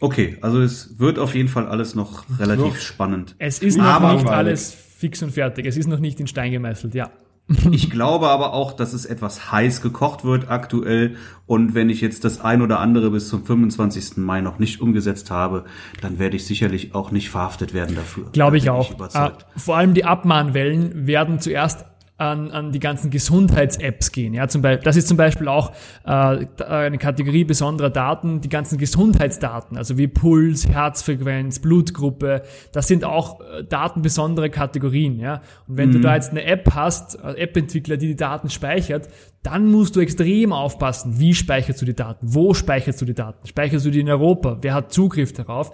Okay, also es wird auf jeden Fall alles noch relativ Noch. spannend. Es ist noch Aber- nicht alles fix und fertig. Es ist noch nicht in Stein gemeißelt, ja. (laughs) Ich glaube aber auch, dass es etwas heiß gekocht wird aktuell. Und wenn ich jetzt das ein oder andere bis zum 25. Mai noch nicht umgesetzt habe, dann werde ich sicherlich auch nicht verhaftet werden dafür. Glaube ich Da bin auch. überzeugt. Äh, vor allem die Abmahnwellen werden zuerst an, an die ganzen Gesundheits-Apps gehen. Ja, zum Beispiel, das ist zum Beispiel auch äh, eine Kategorie besonderer Daten, die ganzen Gesundheitsdaten, also wie Puls, Herzfrequenz, Blutgruppe, das sind auch äh, Daten besonderer Kategorien. Ja, und wenn du da jetzt eine App hast, äh, App-Entwickler, die die Daten speichert, dann musst du extrem aufpassen, wie speicherst du die Daten, wo speicherst du die Daten, speicherst du die in Europa, wer hat Zugriff darauf?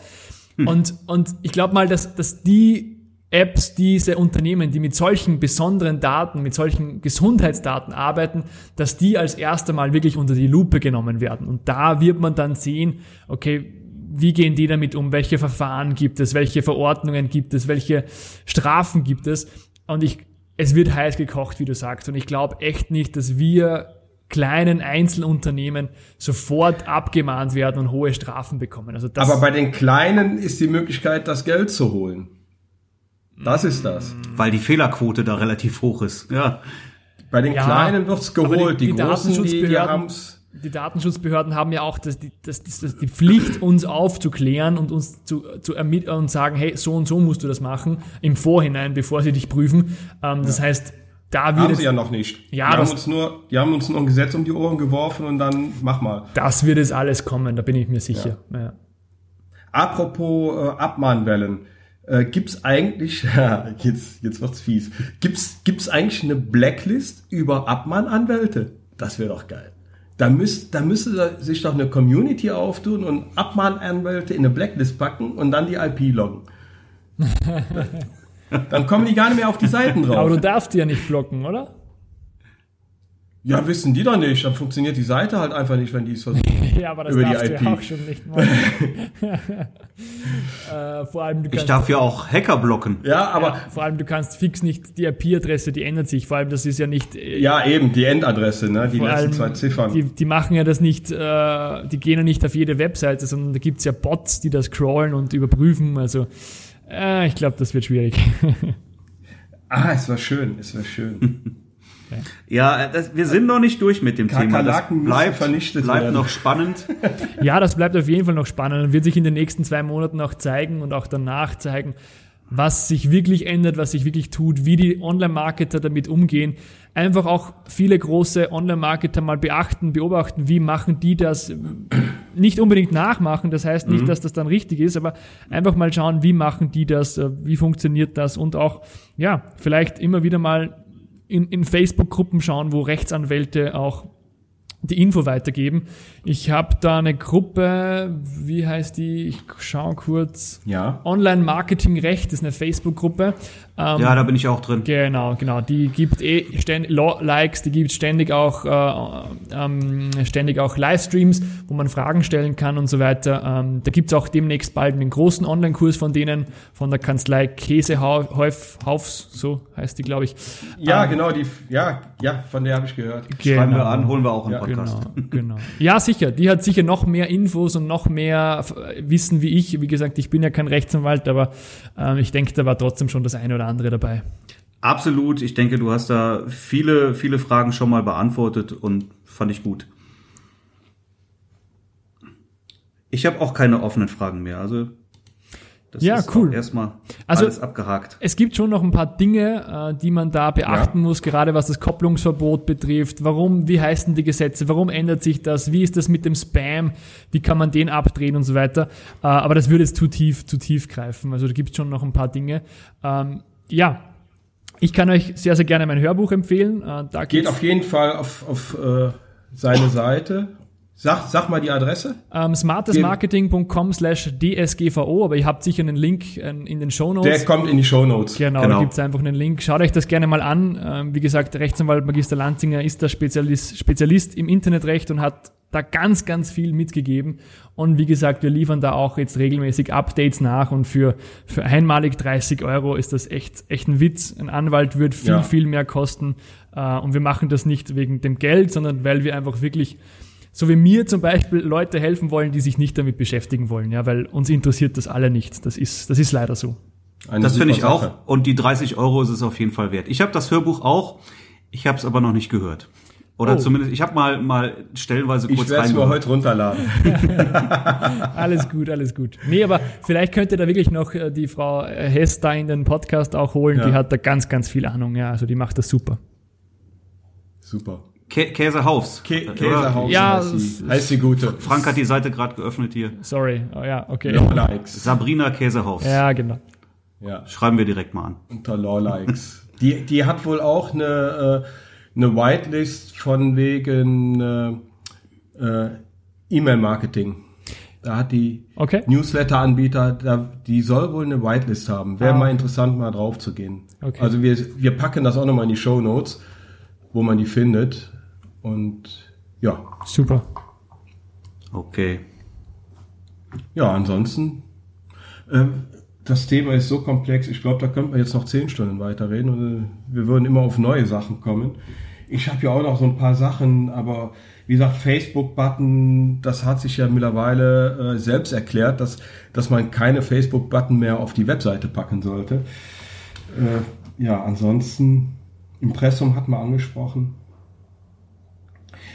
Und, und ich glaube mal, dass, dass die Apps, diese Unternehmen, die mit solchen besonderen Daten, mit solchen Gesundheitsdaten arbeiten, dass die als erste Mal wirklich unter die Lupe genommen werden. Und da wird man dann sehen, okay, wie gehen die damit um? Welche Verfahren gibt es? Welche Verordnungen gibt es? Welche Strafen gibt es? Und ich, es wird heiß gekocht, wie du sagst. Und ich glaube echt nicht, dass wir kleinen Einzelunternehmen sofort abgemahnt werden und hohe Strafen bekommen. Also das, Aber bei den Kleinen ist die Möglichkeit, das Geld zu holen. Das ist das. Weil die Fehlerquote da relativ hoch ist. Ja. Bei den Ja, Kleinen wird's geholt. Die, die- die Großen, die, die Datenschutzbehörden- haben's. die Datenschutzbehörden haben ja auch das, die, das, das, das, die Pflicht, uns aufzuklären und uns zu, zu ermitteln und sagen, hey, so und so musst du das machen, im Vorhinein, bevor sie dich prüfen. Ähm, Das heißt, da wird Haben jetzt, sie ja noch nicht. Ja, die, haben das- uns nur, die haben uns nur ein Gesetz um die Ohren geworfen und dann mach mal. das wird jetzt alles kommen, da bin ich mir sicher. Ja. Apropos äh, Abmahnwellen. Äh, gibt's eigentlich, (laughs) ja, jetzt, jetzt wird's fies. Gibt's, gibt's eigentlich eine Blacklist über Abmahnanwälte? Das wäre doch geil. Da, müsst, da müsste sich doch eine Community auftun und Abmahnanwälte in eine Blacklist packen und dann die IP loggen. (laughs) dann kommen die gar nicht mehr auf die Seiten drauf. Aber du darfst die ja nicht blocken, oder? Ja, wissen die doch nicht. Dann funktioniert die Seite halt einfach nicht, wenn die es versuchen. (laughs) Ja, aber das Über die darfst du IP. ja auch schon nicht machen. (laughs) äh, vor allem, du Ich kannst darf ja auch Hacker blocken. Ja, aber ja, vor allem, du kannst fix nicht die IP-Adresse, die ändert sich. Vor allem, das ist ja nicht äh, ja, eben, die Endadresse, ne? die letzten allem, zwei Ziffern. Die, die machen ja das nicht, äh, die gehen ja nicht auf jede Webseite, sondern da gibt's ja Bots, die das crawlen und überprüfen. Also äh, ich glaube, das wird schwierig. (laughs) ah, es war schön, es war schön. Ja, das, wir sind noch nicht durch mit dem Thema. Das bleibt, vernichtet bleibt werden. noch spannend. ja, das bleibt auf jeden Fall noch spannend und wird sich in den nächsten zwei Monaten auch zeigen und auch danach zeigen, was sich wirklich ändert, was sich wirklich tut, wie die Online-Marketer damit umgehen. Einfach auch viele große Online-Marketer mal beachten, beobachten, wie machen die das, nicht unbedingt nachmachen, das heißt nicht, dass das dann richtig ist, aber einfach mal schauen, wie machen die das, äh, wie funktioniert das und auch, ja, vielleicht immer wieder mal in, in Facebook-Gruppen schauen, wo Rechtsanwälte auch die Info weitergeben. Ich habe da eine Gruppe, wie heißt die? Ich schaue kurz. Ja. Online-Marketing-Recht ist eine Facebook-Gruppe. Ähm, Ja, da bin ich auch drin. Genau, genau. Die gibt eh ständig Likes, die gibt ständig auch äh, ähm, ständig auch Livestreams, wo man Fragen stellen kann und so weiter. Ähm, da gibt's auch demnächst bald einen großen Online-Kurs von denen, von der Kanzlei Käsehaufs, so heißt die, glaube ich. Ja, Ähm, genau, die, ja, ja, von der habe ich gehört. Schreiben wir genau. an, holen wir auch einen Ja, Podcast. Genau, (laughs) genau. Ja, sicher. Die hat sicher noch mehr Infos und noch mehr äh, Wissen wie ich. Wie gesagt, ich bin ja kein Rechtsanwalt, aber ähm, ich denke, da war trotzdem schon das eine oder andere dabei. Absolut. Ich denke, du hast da viele, viele Fragen schon mal beantwortet und fand ich gut. Ich habe auch keine offenen Fragen mehr. Also das Ja, ist cool. erstmal Also alles abgehakt. es gibt schon noch ein paar Dinge, äh, die man da beachten Ja. muss, gerade was das Kopplungsverbot betrifft. Warum, wie heißen die Gesetze? Warum ändert sich das? Wie ist das mit dem Spam? Wie kann man den abdrehen und so weiter? Äh, aber das würde jetzt zu tief, zu tief greifen. Also da gibt es schon noch ein paar Dinge. Ähm, ja. Ich kann euch sehr, sehr gerne mein Hörbuch empfehlen. Äh, da Geht auf jeden Fall auf, auf äh, seine Seite. Sag, sag mal die Adresse. Ähm, smartestmarketing.com slash DSGVO, aber ihr habt sicher einen Link äh, in den Show Der Notes. kommt in die Shownotes. Genau, Genau. da gibt's einfach einen Link. Schaut euch das gerne mal an. Ähm, wie gesagt, der Rechtsanwalt Magister Lanzinger ist der Spezialist, Spezialist im Internetrecht und hat da ganz, ganz viel mitgegeben. Und wie gesagt, wir liefern da auch jetzt regelmäßig Updates nach und für, für einmalig 30 Euro ist das echt, echt ein Witz. Ein Anwalt wird viel, Ja. viel mehr kosten. Äh, und wir machen das nicht wegen dem Geld, sondern weil wir einfach wirklich so wie mir zum Beispiel Leute helfen wollen, die sich nicht damit beschäftigen wollen, ja, weil uns interessiert das alle nicht. Das ist, das ist leider so. Eine Das finde ich auch. Sache. Und die 30 Euro ist es auf jeden Fall wert. Ich habe das Hörbuch auch. Ich habe es aber noch nicht gehört. Oder Oh. zumindest, ich habe mal mal stellenweise kurz Ich werde es mir heute runterladen. (laughs) Alles gut, alles gut. Nee, aber vielleicht könnt ihr da wirklich noch äh, die Frau äh, Hess da in den Podcast auch holen. Ja. Die hat da ganz, ganz viel Ahnung. Ja, also die macht das super. Super. Kä Käsehaus. Kä? Käsehaus Ja, heißt, die, gute. Frank hat die Seite gerade geöffnet hier. Sorry. Oh, ja, okay. Lawlikes. Sabrina Käsehaus. Ja, genau. Ja, Schreiben wir direkt mal an. unter Lawlikes. Die, die hat wohl auch eine, äh, eine Whitelist von wegen äh, äh, E-Mail-Marketing. Da hat die Okay. Newsletter-Anbieter, die soll wohl eine Whitelist haben. Wäre Ah. mal interessant, mal drauf zu gehen. Okay. Also wir, wir packen das auch nochmal in die Show Notes, wo man die findet. Und ja, Super. Okay. ja, ansonsten, ähm, das Thema ist so komplex, ich glaube, da könnte man jetzt noch zehn Stunden weiterreden und äh, wir würden immer auf neue Sachen kommen. Ich habe ja auch noch so ein paar Sachen, aber wie gesagt, Facebook-Button, das hat sich ja mittlerweile äh, selbst erklärt, dass, dass man keine Facebook-Button mehr auf die Webseite packen sollte. Äh, ja, ansonsten, Impressum hat man angesprochen.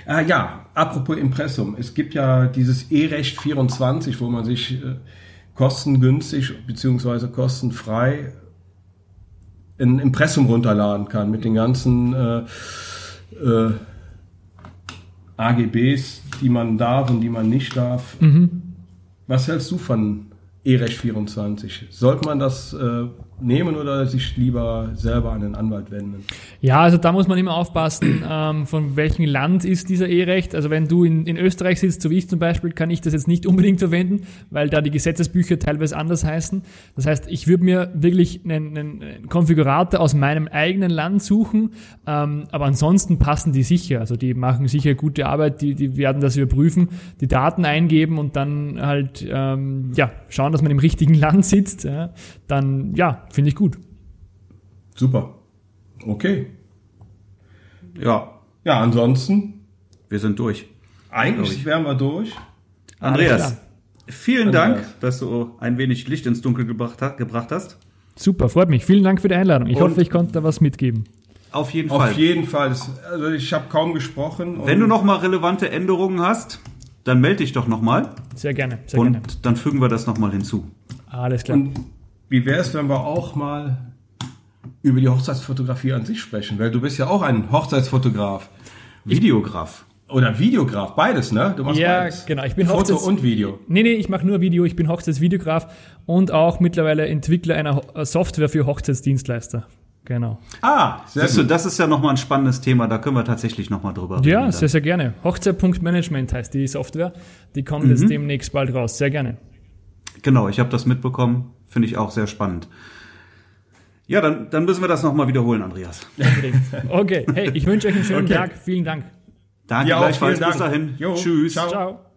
Ah, ja, apropos Impressum. Es gibt ja dieses E-Recht 24, wo man sich äh, kostengünstig bzw. kostenfrei ein Impressum runterladen kann mit den ganzen äh, äh, AGBs, die man darf und die man nicht darf. Was hältst du von E-Recht 24? Sollte man das äh, nehmen oder sich lieber selber an den Anwalt wenden? Ja, also da muss man immer aufpassen, (clears throat) ähm, von welchem Land ist dieser E-Recht. Also wenn du in, in Österreich sitzt, so wie ich zum Beispiel, kann ich das jetzt nicht unbedingt verwenden, weil da die Gesetzesbücher teilweise anders heißen. Das heißt, ich würde mir wirklich einen, einen, Konfigurator aus meinem eigenen Land suchen, ähm, aber ansonsten passen die sicher. Also die machen sicher gute Arbeit, die, die werden das überprüfen, die Daten eingeben und dann halt ähm, ja schauen, dass man im richtigen Land sitzt. Ja. Dann ja, finde ich gut. Super. Okay. Ja, Ja, ansonsten, wir sind durch. eigentlich wären wir durch. Andreas, vielen Andreas. Dank, dass du ein wenig Licht ins Dunkel gebracht, gebracht hast. Super, freut mich. Vielen Dank für die Einladung. Ich Und- hoffe, ich konnte da was mitgeben. Auf jeden Auf Fall. jeden Fall. Also ich habe kaum gesprochen. und- Wenn du noch mal relevante Änderungen hast, dann melde dich doch noch mal Sehr gerne, sehr und gerne. dann fügen wir das noch mal hinzu. Alles klar. Und wie wäre es, wenn wir auch mal über die Hochzeitsfotografie an sich sprechen? Weil du bist ja auch ein Hochzeitsfotograf. Videograf. Oder Videograf, beides, ne? Du machst Ja, beides. genau. Ich bin Foto Hochzeits- und Video. Nee, nee, ich mache nur Video. Ich bin Hochzeitsvideograf und auch mittlerweile Entwickler einer äh, Software für Hochzeitsdienstleister. Genau. Ah, sehr Siehst du, das ist ja noch mal ein spannendes Thema, da können wir tatsächlich noch mal drüber reden. Ja, dann. sehr, sehr gerne. Hochzeit.management heißt die Software. Die kommt Mhm. jetzt demnächst bald raus. Sehr gerne. Genau, ich habe das mitbekommen, finde ich auch sehr spannend. Ja, dann, dann müssen wir das noch mal wiederholen, Andreas. (laughs) Okay, hey, ich wünsche euch einen schönen Okay. Tag. Vielen Dank. Danke auch, gleichfalls. vielen Bis dahin. Jo, Tschüss. ciao. Ciao.